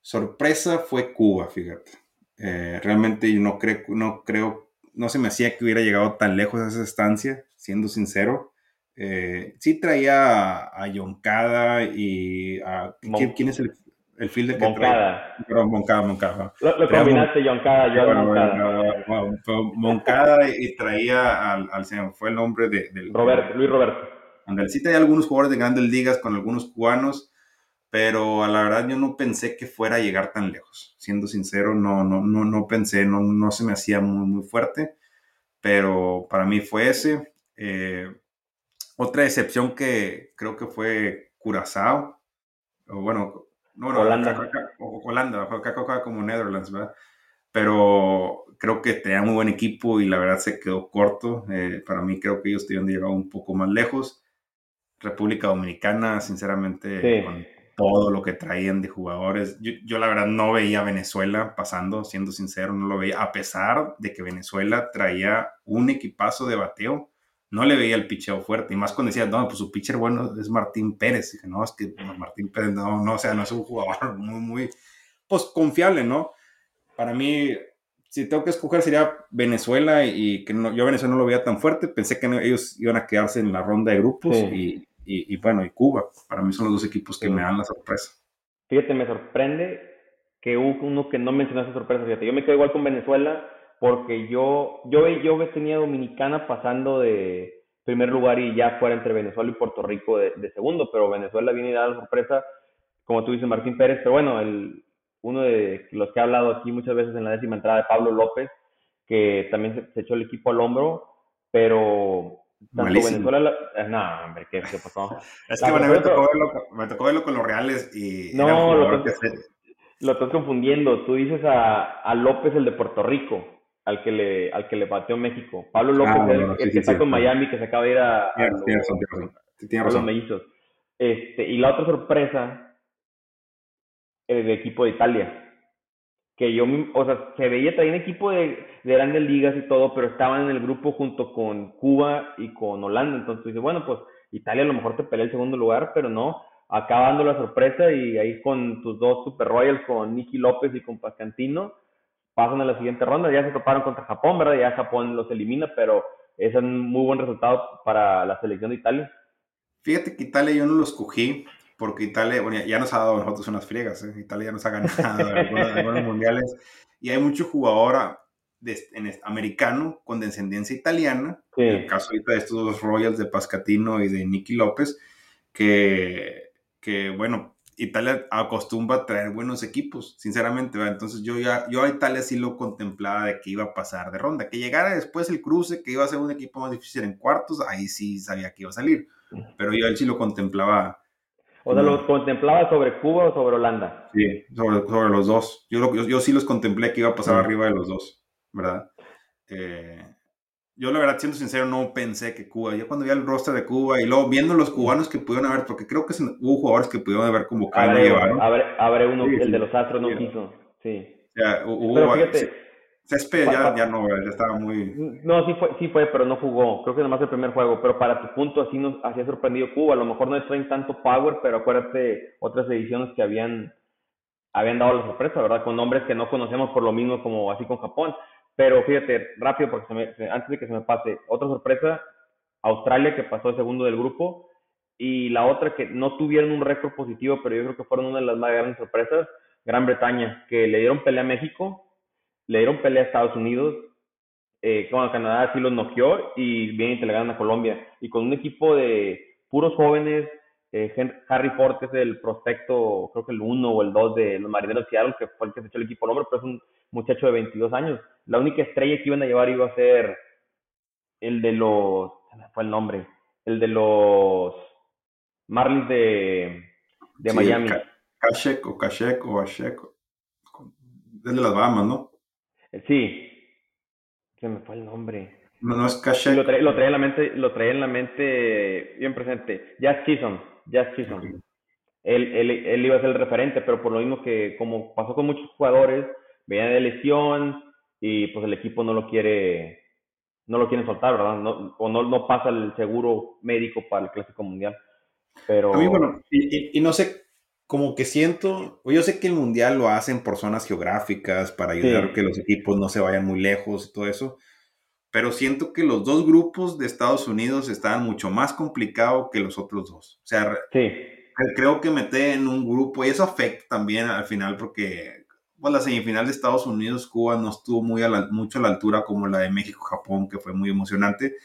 sorpresa fue Cuba, fíjate. Eh, realmente yo no creo, no creo, no se me hacía que hubiera llegado tan lejos a esa estancia, siendo sincero. Eh, sí traía a, Yoncada y a... ¿quién, es el, el fielder que Moncada. trae? Moncada, Moncada. Lo, lo combinaste Yoncada, yo Moncada. Moncada y traía al, al, fue el nombre de, del... Roberto, Luis Roberto. Andrés, sí traía algunos jugadores de grandes ligas con algunos cubanos pero a la verdad yo no pensé que fuera a llegar tan lejos. Siendo sincero, no, no, no, no pensé, no, no se me hacía muy, muy fuerte, pero para mí fue ese. Eh, otra excepción que creo que fue Curazao, o bueno, no, no Holanda. O Holanda, como Netherlands, ¿verdad? Pero creo que tenía muy buen equipo y la verdad se quedó corto. Eh, para mí creo que ellos tenían llegado un poco más lejos. República Dominicana, sinceramente, todo lo que traían de jugadores. Yo, la verdad no veía a Venezuela pasando, siendo sincero, no lo veía, a pesar de que Venezuela traía un equipazo de bateo, no le veía el picheo fuerte, y más cuando decía, no, pues su pitcher bueno es Martín Pérez, dije, no, es que Martín Pérez, no, no, o sea, no es un jugador muy, muy, pues confiable, ¿no? Para mí, si tengo que escoger sería Venezuela y que no, yo Venezuela no lo veía tan fuerte, pensé que ellos iban a quedarse en la ronda de grupos y y, bueno, y Cuba. Para mí son los dos equipos que me dan la sorpresa. Fíjate, me sorprende que hubo uno que no mencionó esa sorpresa. Fíjate, yo me quedo igual con Venezuela porque yo, yo, yo tenía Dominicana pasando de primer lugar y ya fuera entre Venezuela y Puerto Rico de, segundo, pero Venezuela viene y da la sorpresa, como tú dices, Martín Pérez. Pero bueno, el, uno de los que ha hablado aquí muchas veces en la décima entrada de Pablo López, que también se echó el equipo al hombro, pero tanto Venezuela, eh, no, hombre, ¿qué, pasó? es que bueno, me tocó, verlo, me tocó, verlo, con los reales y... No, lo estás, lo estás, confundiendo. Tú dices a, a, López, el de Puerto Rico. Al que le, al que le bateó México. Pablo López, ah, el, que está con Miami, que se acaba de ir a, los, mellizos. Este, y la otra sorpresa, el equipo de Italia. Que yo, o sea, se veía también equipo de, de grandes ligas y todo, pero estaban en el grupo junto con Cuba y con Holanda. Entonces dice, bueno, pues Italia a lo mejor te pelea el segundo lugar, pero no, acabando la sorpresa y ahí con tus dos Super Royals, con Nicky López y con Pascantino, pasan a la siguiente ronda. Ya se toparon contra Japón, ¿verdad? Ya Japón los elimina, pero es un muy buen resultado para la selección de Italia. Fíjate que Italia yo no lo escogí porque Italia, bueno, ya nos ha dado a nosotros unas friegas, ¿eh? Italia ya nos ha ganado algunos, mundiales y hay mucho jugador de, en, americano con descendencia italiana, en el caso ahorita de estos dos Royals de Pascatino y de Nicky López, que, que bueno, Italia acostumbra a traer buenos equipos, sinceramente, entonces yo ya, yo a Italia sí lo contemplaba de que iba a pasar de ronda, que llegara después el cruce, que iba a ser un equipo más difícil en cuartos, ahí sí sabía que iba a salir, pero yo a él sí lo contemplaba. O sea, ¿lo contemplaba sobre Cuba o sobre Holanda? Sí, sobre, sobre los dos. Yo, yo, yo, sí los contemplé que iba a pasar arriba de los dos, ¿verdad? Eh, yo la verdad, siendo sincero, no pensé que Cuba, yo cuando vi el roster de Cuba y luego viendo los cubanos que pudieron haber, porque creo que hubo jugadores que pudieron haber convocado y llevaron. Habré, uno, el de los Astros no quiso, sí. O sea, hubo, pero fíjate, Césped ya, ya, no, ya estaba muy... No, sí fue, sí fue, pero no jugó. Creo que nomás el primer juego. Pero para tu punto, así nos ha sorprendido Cuba. A lo mejor no traen tanto power, pero acuérdate otras ediciones que habían, habían dado la sorpresa, ¿verdad? Con nombres que no conocemos por lo mismo como así con Japón. Pero fíjate, rápido, porque antes de que se me pase, otra sorpresa, Australia que pasó el segundo del grupo y la otra que no tuvieron un récord positivo, pero yo creo que fueron una de las más grandes sorpresas, Gran Bretaña, que le dieron pelea a México, le dieron pelea a Estados Unidos, eh, Canadá sí los noqueó y bien te le ganan a Colombia. Y con un equipo de puros jóvenes, eh, Harry Ford, que es el prospecto, creo que el uno o el dos de los marineros de Seattle, que fue el que se echó el equipo al pero es un muchacho de 22 años. La única estrella que iban a llevar iba a ser el de los, fue el nombre, el de los Marlins de, de Miami. Kashek o Kashek o Ashek. Es de las Bahamas, ¿no? Eh, sí. Se me fue el nombre. No, no es Kashek. Lo traía, lo en la mente, lo traía en la mente bien presente. Jazz Chisholm. Jazz Chisholm. Él, él, él, iba a ser el referente, pero por lo mismo que como pasó con muchos jugadores, venía de lesión y pues el equipo no lo quiere no lo quieren soltar, ¿verdad? No, o no, no pasa el seguro médico para el Clásico Mundial. Pero... bueno, y, no sé, como que siento, yo sé que el Mundial lo hacen por zonas geográficas para ayudar a que los equipos no se vayan muy lejos y todo eso, pero siento que los dos grupos de Estados Unidos estaban mucho más complicados que los otros dos. O sea, creo que meter en un grupo, y eso afecta también al final porque pues la semifinal de Estados Unidos-Cuba no estuvo muy mucho a la altura como la de México-Japón, que fue muy emocionante.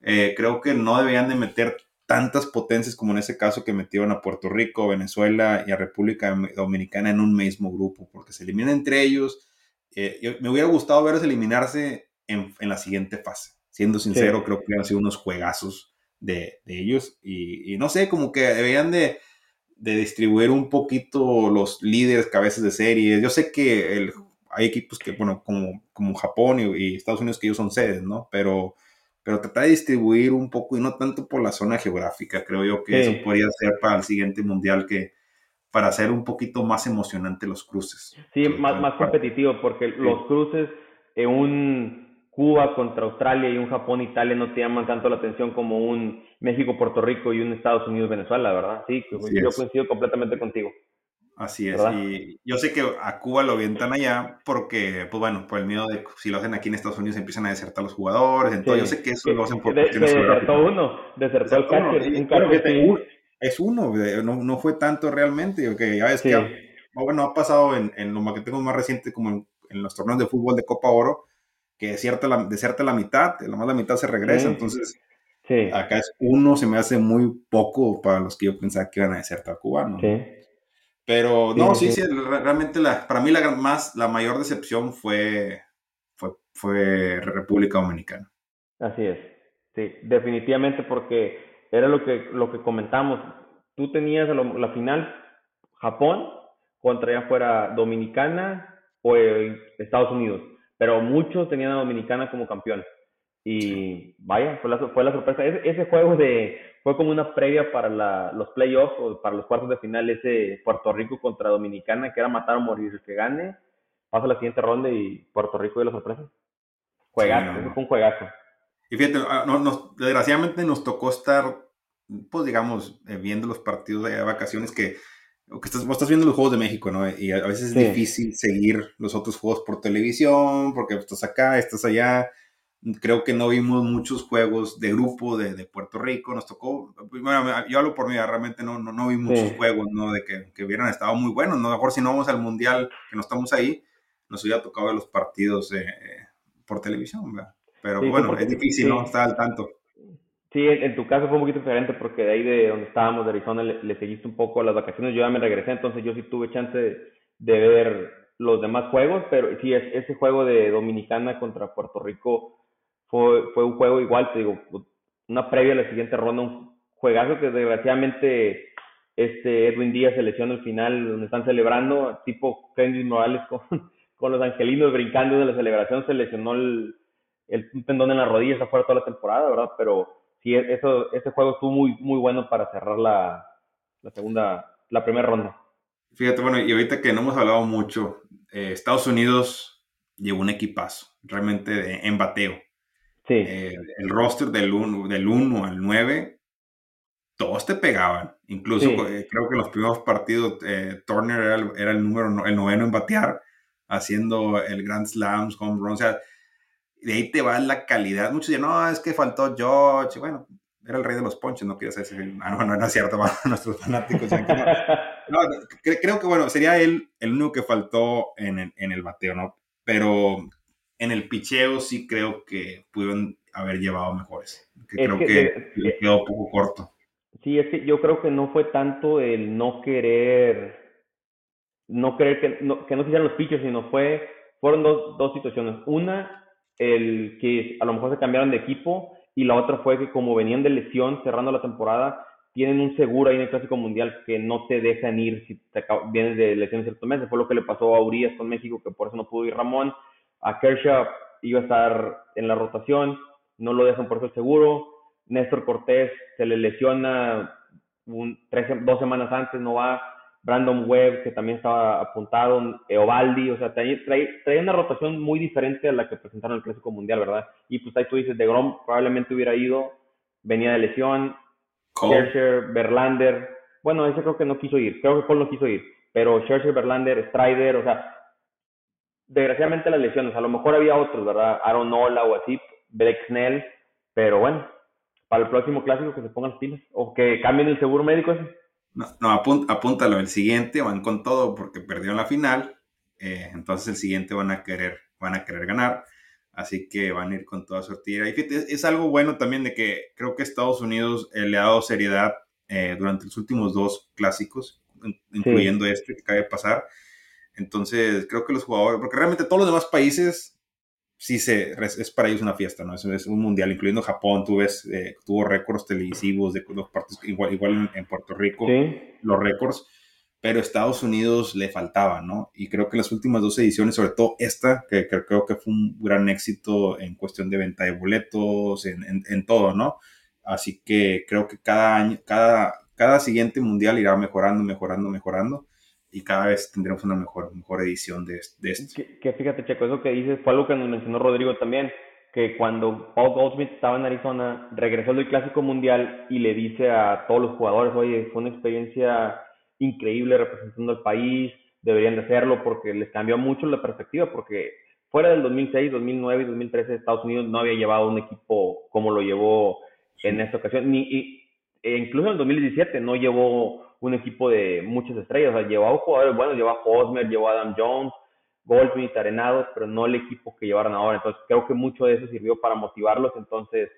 Eh, creo que no deberían de meter tantas potencias como en ese caso que metieron a Puerto Rico, Venezuela y a República Dominicana en un mismo grupo, porque se eliminan entre ellos. Eh, me hubiera gustado verlos eliminarse en, en, la siguiente fase. Siendo sincero, creo que han sido unos juegazos de, de ellos. Y, y, no sé, como que deberían de, de distribuir un poquito los líderes, cabezas de series. Yo sé que el, hay equipos que, bueno, como, como Japón y, Estados Unidos que ellos son sedes, ¿no? Pero, pero tratar de distribuir un poco y no tanto por la zona geográfica. Creo yo que eso podría ser para el siguiente mundial que para hacer un poquito más emocionante los cruces. Sí, más, más competitivo porque los cruces en un Cuba contra Australia y un Japón-Italia no te llaman tanto la atención como un México-Puerto Rico y un Estados Unidos-Venezuela, ¿verdad? Sí, yo coincido completamente contigo. Así es, y yo sé que a Cuba lo avientan allá porque, pues bueno, por el miedo de si lo hacen aquí en Estados Unidos empiezan a desertar los jugadores, entonces yo sé que eso lo hacen por de, Desertó uno, desertó el catcher, es uno, no, no, fue tanto realmente, okay, ya ves que, bueno, ha pasado en, en lo que tengo más reciente como en, en los torneos de fútbol de Copa Oro, que desierta la, desierta la mitad, la más la mitad se regresa, entonces acá es uno, se me hace muy poco para los que yo pensaba que iban a desertar Cuba, ¿no? Pero no, sí, sí, realmente la, para mí la, más, la mayor decepción fue, fue, fue República Dominicana. Así es, sí, definitivamente porque era lo que, lo que comentamos, tú tenías la final Japón contra ya fuera Dominicana o Estados Unidos pero muchos tenían a Dominicana como campeón. Y vaya, fue la, fue la sorpresa. Ese, juego de fue como una previa para la, los playoffs o para los cuartos de final, ese Puerto Rico contra Dominicana, que era matar o morir. El que gane pasa a la siguiente ronda y Puerto Rico de la sorpresa. Juegazo, fue un juegazo. Y fíjate, ah, desgraciadamente nos tocó estar, pues digamos, eh, viendo los partidos de vacaciones que, que estás, vos estás viendo los Juegos de México, ¿no? Y a veces es difícil seguir los otros juegos por televisión, porque estás acá, estás allá. Creo que no vimos muchos juegos de grupo de, de Puerto Rico, nos tocó, bueno, yo hablo por mí, realmente no, no, no vi muchos juegos, ¿no? De que, que, hubieran estado muy buenos, ¿no? Mejor si no vamos al Mundial, que no estamos ahí, nos hubiera tocado ver los partidos eh, por televisión, ¿verdad? Pero bueno, es difícil, ¿no? Estar al tanto. Sí, en, tu caso fue un poquito diferente porque de ahí de donde estábamos, de Arizona, le, seguiste un poco las vacaciones. Yo ya me regresé, entonces yo sí tuve chance de, ver los demás juegos, pero sí, ese juego de Dominicana contra Puerto Rico fue, fue un juego igual, te digo, una previa a la siguiente ronda, un juegazo que desgraciadamente este Edwin Díaz se lesionó al final, donde están celebrando, tipo Kenny Morales con, con los angelinos brincando de la celebración, se lesionó el, el tendón en la rodilla, está fuera toda la temporada, ¿verdad? Pero sí, eso, ese juego estuvo muy, muy bueno para cerrar la, la segunda, la primera ronda. Fíjate, bueno, y ahorita que no hemos hablado mucho, eh, Estados Unidos llevó un equipazo, realmente en bateo. Sí. Eh, el roster del 1 del uno al 9, todos te pegaban. Incluso eh, creo que en los primeros partidos Turner era el, era el, número, el noveno en batear haciendo el Grand Slams, home run, o sea, de ahí te va la calidad. Muchos dicen, no, es que faltó George, bueno, era el rey de los ponches, no quiero decir, ah, no, no, no es cierto, nuestros fanáticos. No, creo que, bueno, sería él el único que faltó en el, en el bateo, ¿no? Pero en el picheo sí creo que pudieron haber llevado mejores. creo que, le quedó poco corto. Sí, es que yo creo que no fue tanto el no querer no creer que no, que no se hicieran los pichos, sino fue, fueron dos, dos situaciones. Una, el que a lo mejor se cambiaron de equipo y la otra fue que como venían de lesión cerrando la temporada, tienen un seguro ahí en el Clásico Mundial que no te dejan ir si te vienes de lesión en ciertos meses. Fue lo que le pasó a Urias con México, que por eso no pudo ir Ramón. A Kershaw iba a estar en la rotación, no lo dejan por eso el seguro. Néstor Cortés se le lesiona un, tres, dos semanas antes, no va Brandon Webb, que también estaba apuntado, Eovaldi, o sea, traía, una rotación muy diferente a la que presentaron el Clásico Mundial, ¿verdad? Y pues ahí tú dices, de Grom probablemente hubiera ido, venía de lesión, Scherzer, Verlander, bueno, ese creo que no quiso ir, creo que Paul no quiso ir, pero Scherzer, Verlander, Strider, o sea, desgraciadamente las lesiones, a lo mejor había otros, ¿verdad? Aaron Nola o así, Blake Snell, pero bueno, para el próximo clásico que se pongan las pilas, o que cambien el seguro médico ese. No, no apúntalo, el siguiente van con todo porque perdieron la final, eh, entonces el siguiente van a querer, van a querer ganar, así que van a ir con toda sortida. Y es algo bueno también de que creo que Estados Unidos eh, le ha dado seriedad eh, durante los últimos dos clásicos, incluyendo este que acaba de pasar. Entonces creo que los jugadores, porque realmente todos los demás países sí se, es para ellos una fiesta, ¿no? Es, es un mundial, incluyendo Japón, tú ves, eh, tuvo récords televisivos de los partidos, igual, igual en, Puerto Rico, los récords, pero Estados Unidos le faltaba, ¿no? Y creo que las últimas dos ediciones, sobre todo esta, que, creo que fue un gran éxito en cuestión de venta de boletos, en, en, en todo, ¿no? Así que creo que cada año, cada, cada siguiente mundial irá mejorando, mejorando, mejorando y cada vez tendremos una mejor, mejor edición de, de esto. Que, fíjate, Checo, eso que dices fue algo que nos mencionó Rodrigo también, que cuando Paul Goldsmith estaba en Arizona, regresó del Clásico Mundial y le dice a todos los jugadores, oye, fue una experiencia increíble representando al país, deberían de hacerlo porque les cambió mucho la perspectiva, porque fuera del 2006, 2009 y 2013 Estados Unidos no había llevado un equipo como lo llevó en esta ocasión, ni, e incluso en el 2017 no llevó un equipo de muchas estrellas. O sea, llevaba jugadores buenos, llevaba Hosmer, llevó Adam Jones, Goldschmidt, Arenados, pero no el equipo que llevaron ahora. Entonces, creo que mucho de eso sirvió para motivarlos. Entonces,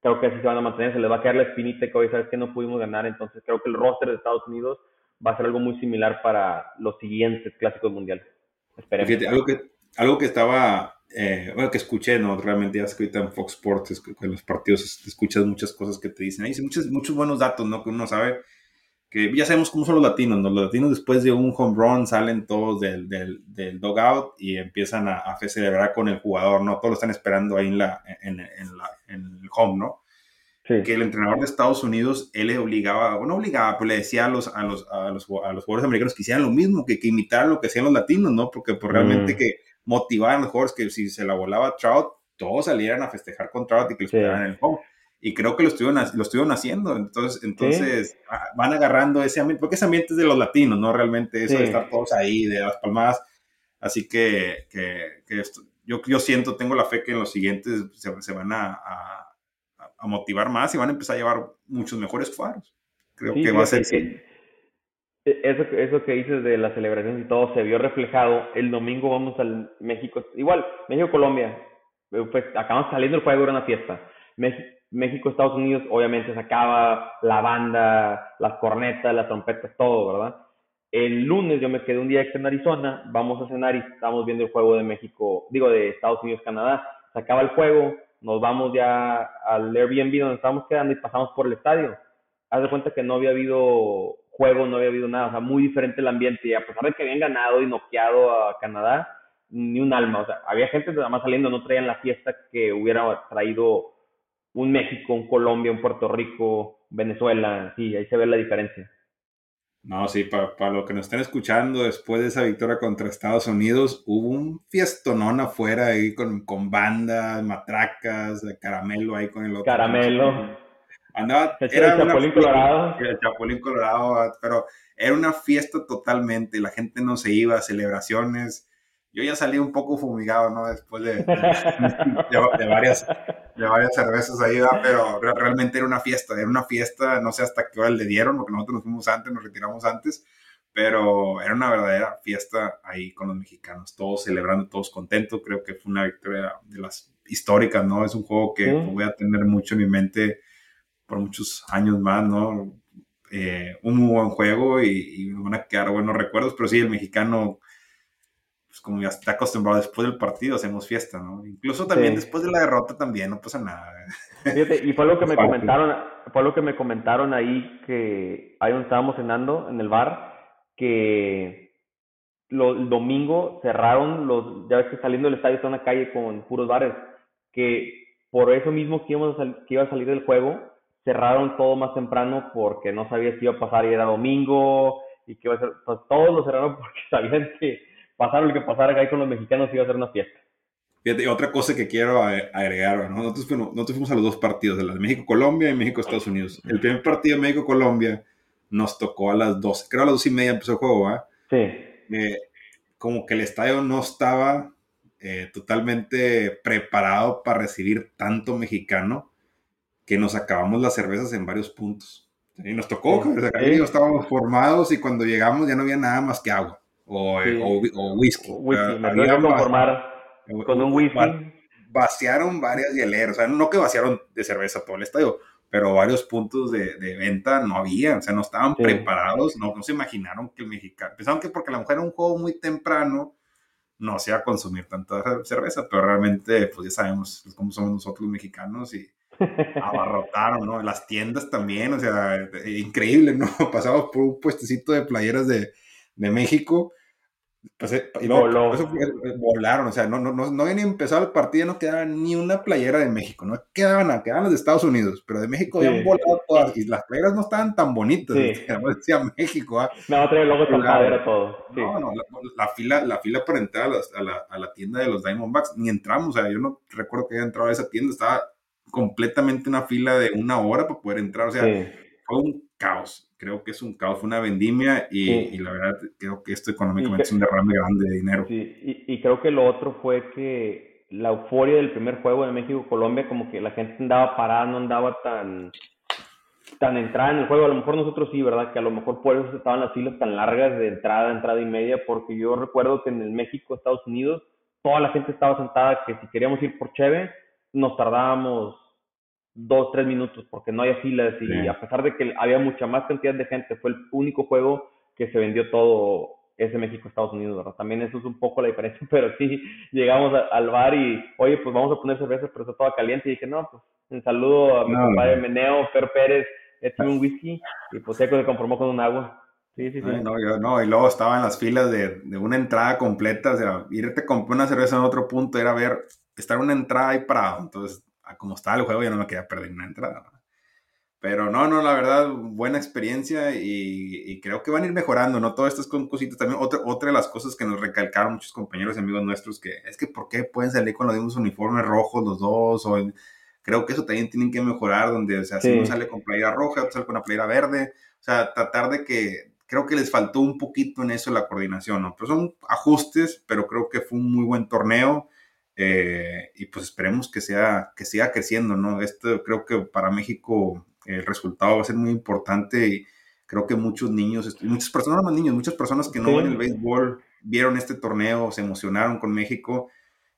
creo que así se van a mantener. Se les va a quedar la espinita que hoy sabes que no pudimos ganar. Entonces, creo que el roster de Estados Unidos va a ser algo muy similar para los siguientes clásicos mundiales. Esperemos. algo que, algo que estaba, eh, bueno, que escuché, ¿no? Realmente ya escrita en Fox Sports, en los partidos escuchas muchas cosas que te dicen. Ahí muchos, muchos buenos datos, ¿no? Que uno sabe que ya sabemos cómo son los latinos, ¿no? Los latinos después de un home run salen todos del, del, del dugout y empiezan a, a, celebrar con el jugador, ¿no? Todos lo están esperando ahí en, la, en, en, la, en el home, ¿no? Sí. Que el entrenador de Estados Unidos, él le obligaba, bueno, obligaba, pero le decía a los, a los, a los, a los jugadores americanos que hicieran lo mismo, que, que imitaran lo que hacían los latinos, ¿no? Porque pues, realmente mm. que motivaban a los jugadores que si se la volaba Trout, todos salieran a festejar con Trout y que lo esperaran en el home y creo que lo estuvieron, lo estuvieron haciendo. Entonces, entonces ah, van agarrando ese ambiente, porque ese ambiente es de los latinos, ¿no? Realmente eso de estar todos ahí, de las palmadas. Así que, que, que esto, yo, yo siento, tengo la fe que en los siguientes se, se van a, a, a, motivar más y van a empezar a llevar muchos mejores faros. Creo que va a ser que, Eso, eso que dices de la celebración y todo se vio reflejado. El domingo vamos al México, igual, México-Colombia. Pues acabamos saliendo el juego, era una fiesta. México, México, Estados Unidos, obviamente sacaba la banda, las cornetas, las trompetas, todo, ¿verdad? El lunes yo me quedé un día extra en Arizona, vamos a cenar y estamos viendo el juego de México, digo, de Estados Unidos, Canadá. Sacaba el juego, nos vamos ya al Airbnb donde estábamos quedando y pasamos por el estadio. Haz de cuenta que no había habido juego, no había habido nada, o sea, muy diferente el ambiente. Y a pesar de que habían ganado y noqueado a Canadá, ni un alma, o sea, había gente nada más saliendo, no traían la fiesta que hubiera traído un México, un Colombia, un Puerto Rico, Venezuela, sí, ahí se ve la diferencia. No, sí, para, para lo que nos estén escuchando, después de esa victoria contra Estados Unidos, hubo un fiestonón afuera ahí con, con bandas, matracas, caramelo ahí con el otro. Caramelo. Andaba, era el Chapulín Colorado. El Chapulín Colorado, pero era una fiesta totalmente, la gente no se iba, celebraciones yo ya salí un poco fumigado, ¿no? Después de, de, varias, de varias cervezas ahí, pero realmente era una fiesta, era una fiesta, no sé hasta qué hora le dieron, porque nosotros nos fuimos antes, nos retiramos antes, pero era una verdadera fiesta ahí con los mexicanos, todos celebrando, todos contentos, creo que fue una victoria de las históricas, ¿no? Es un juego que voy a tener mucho en mi mente por muchos años más, ¿no? Eh, un muy buen juego y, y, me van a quedar buenos recuerdos, pero sí, el mexicano pues como ya está acostumbrado después del partido, hacemos fiesta, ¿no? Incluso también después de la derrota también, no pasa nada. Fíjate, y fue lo que me comentaron, fue lo que me comentaron ahí que ahí donde estábamos cenando en el bar, que lo, el domingo cerraron los, ya ves que saliendo del estadio está una calle con puros bares, que por eso mismo que, íbamos a que iba a salir del juego, cerraron todo más temprano porque no sabía si iba a pasar y era domingo y que iba a ser, pues todos lo cerraron porque sabían que pasar lo que pasara ahí con los mexicanos iba a ser una fiesta. Fíjate, otra cosa que quiero agregar, ¿no? nosotros, fuimos, nosotros fuimos a los dos partidos, de México-Colombia y México-Estados Unidos. El primer partido de México-Colombia nos tocó a las 12, creo a las 2 y media empezó el juego, ¿ah? Sí. Eh, como que el estadio no estaba eh, totalmente preparado para recibir tanto mexicano que nos acabamos las cervezas en varios puntos. Y nos tocó, sí. o estábamos formados y cuando llegamos ya no había nada más que agua o, o, whisky. con un whisky. Vaciaron varias hieleras, o sea, no que vaciaron de cerveza todo el estadio, pero varios puntos de, de venta no había, o sea, no estaban preparados, no, no se imaginaron que el mexicano, pensaron que porque la mujer era un juego muy temprano, no se iba a consumir tanta cerveza, pero realmente, pues ya sabemos cómo somos nosotros los mexicanos y abarrotaron, ¿no? Las tiendas también, o sea, increíble, ¿no? Pasamos por un puestecito de playeras de, de México. Pues, eh, y luego, eso eh, volaron, o sea, no, no, no, no había ni empezado el partido, no quedaba ni una playera de México, no quedaban, quedaban las de Estados Unidos, pero de México sí. habían volado todas, y las playeras no estaban tan bonitas, sí. decía México. ¿ah? No, traía luego era todo. Sí. No, no, la, la, fila, la fila para entrar a la, a, la, a la, tienda de los Diamondbacks, ni entramos, o sea, yo no recuerdo que haya entrado a esa tienda, estaba completamente una fila de una hora para poder entrar, o sea, fue un caos creo que es un caos, fue una vendimia y, sí. y la verdad creo que esto económicamente que, es un derrame grande de dinero. Sí, y, y, creo que lo otro fue que la euforia del primer juego de México-Colombia, como que la gente andaba parada, no andaba tan tan entrada en el juego, a lo mejor nosotros sí, ¿verdad? Que a lo mejor por eso estaban las filas tan largas de entrada, entrada y media, porque yo recuerdo que en el México, Estados Unidos, toda la gente estaba sentada que si queríamos ir por Cheve, nos tardábamos dos, tres minutos porque no había filas y sí. a pesar de que había mucha más cantidad de gente, fue el único juego que se vendió todo ese México-Estados Unidos, ¿verdad? También eso es un poco la diferencia, pero sí, llegamos a, al bar y, oye, pues vamos a poner cerveza, pero está toda caliente y dije, no, pues un saludo a mi no, compadre no. Meneo, Fer Pérez, échame un whisky, y pues Seco se conformó con un agua. Sí, sí, sí. no, yo, no, y luego estaba en las filas de, de, una entrada completa, o sea, irte a comprar una cerveza en otro punto era ver, estar una entrada ahí parado, entonces, como estaba el juego, ya no me quería perder una entrada. Pero no, no, la verdad, buena experiencia y, creo que van a ir mejorando, ¿no? Todas estas cositas también. Otra, otra de las cosas que nos recalcaron muchos compañeros y amigos nuestros, que es que ¿por qué pueden salir con los mismos uniformes rojos los dos? O creo que eso también tienen que mejorar, donde, o sea, si uno sale con playera roja, otro sale con una playera verde. O sea, tratar de que, creo que les faltó un poquito en eso la coordinación, ¿no? Pero son ajustes, pero creo que fue un muy buen torneo. Eh, y pues esperemos que sea que siga creciendo, ¿no? Esto creo que para México el resultado va a ser muy importante y creo que muchos niños, muchas personas, no más niños, muchas personas que no ven el béisbol vieron este torneo, se emocionaron con México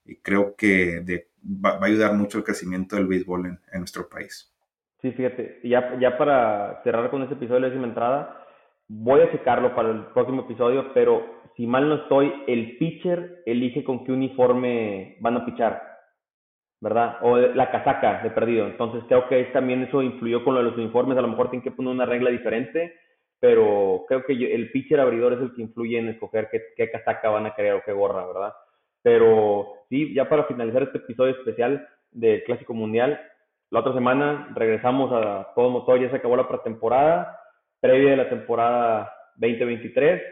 y creo que va, a ayudar mucho el crecimiento del béisbol en, nuestro país. Sí, fíjate, ya, ya para cerrar con este episodio de décima entrada, voy a checarlo para el próximo episodio, pero si mal no estoy, el pitcher elige con qué uniforme van a pichar. ¿verdad? O la casaca de perdido. Entonces creo que también eso influyó con lo de los uniformes. A lo mejor tienen que poner una regla diferente, pero creo que el pitcher abridor es el que influye en escoger qué, qué casaca van a querer o qué gorra, ¿verdad? Pero sí, ya para finalizar este episodio especial del Clásico Mundial, la otra semana regresamos a todo motor, ya se acabó la pretemporada, previa de la temporada 2023,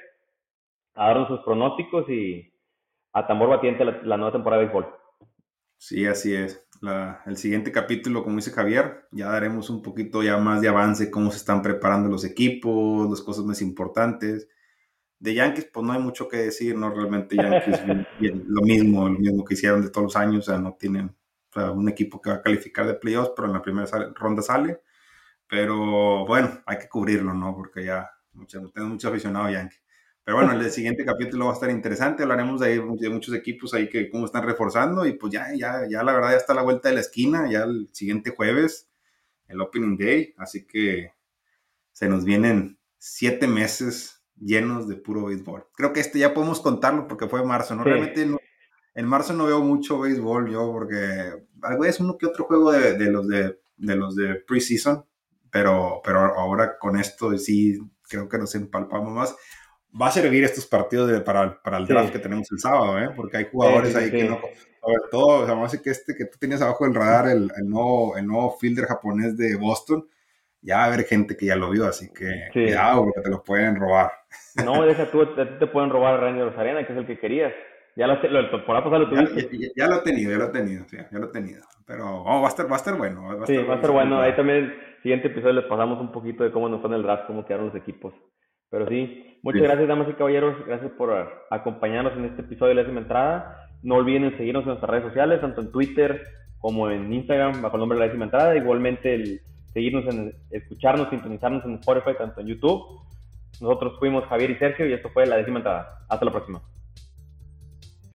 a darnos sus pronósticos y a tambor batiente la, la nueva temporada de béisbol. Sí, así es. el siguiente capítulo, como dice Javier, ya daremos un poquito ya más de avance, cómo se están preparando los equipos, las cosas más importantes. De Yankees, pues no hay mucho que decir, ¿no? Realmente Yankees, lo mismo, lo mismo que hicieron de todos los años, o sea, no tienen un equipo que va a calificar de playoffs, pero en la primera ronda sale. Pero bueno, hay que cubrirlo, ¿no? Porque ya mucho, tengo mucho aficionado a Yankees. Pero bueno, el siguiente capítulo va a estar interesante. Hablaremos de, de, muchos equipos ahí que cómo están reforzando. Y pues ya, ya, ya la verdad ya está a la vuelta de la esquina. Ya el siguiente jueves, el Opening Day. Así que se nos vienen siete meses llenos de puro béisbol. Creo que este ya podemos contarlo porque fue marzo. ¿no? Realmente en marzo no veo mucho béisbol yo porque algo es uno que otro juego de, de los de, de los de preseason. Pero, pero ahora con esto sí creo que nos empalpamos más va a servir estos partidos de, para, para, el draft que tenemos el sábado, ¿eh? porque hay jugadores ahí que no, sobre todo, o sea, a que este que tú tenías abajo del radar, el, el, nuevo, el nuevo fielder japonés de Boston, ya va a haber gente que ya lo vio, así que cuidado, porque te lo pueden robar. No, deja tú, a te pueden robar Rangers Arena, que es el que querías. Ya lo, lo, lo tuviste. Ya, ya, lo he tenido, ya lo he tenido, sí, ya lo he tenido. Pero oh, va, a estar, va a estar bueno. Va a sí, va a estar bueno. Ahí también, siguiente episodio les pasamos un poquito de cómo nos fue en el draft, cómo quedaron los equipos. Pero sí, muchas gracias, damas y caballeros. Gracias por acompañarnos en este episodio de la décima entrada. No olviden seguirnos en nuestras redes sociales, tanto en Twitter como en Instagram, bajo el nombre de la décima entrada. Igualmente, el seguirnos en, escucharnos, sintonizarnos en Spotify, tanto en YouTube. Nosotros fuimos Javier y Sergio y esto fue la décima entrada. Hasta la próxima.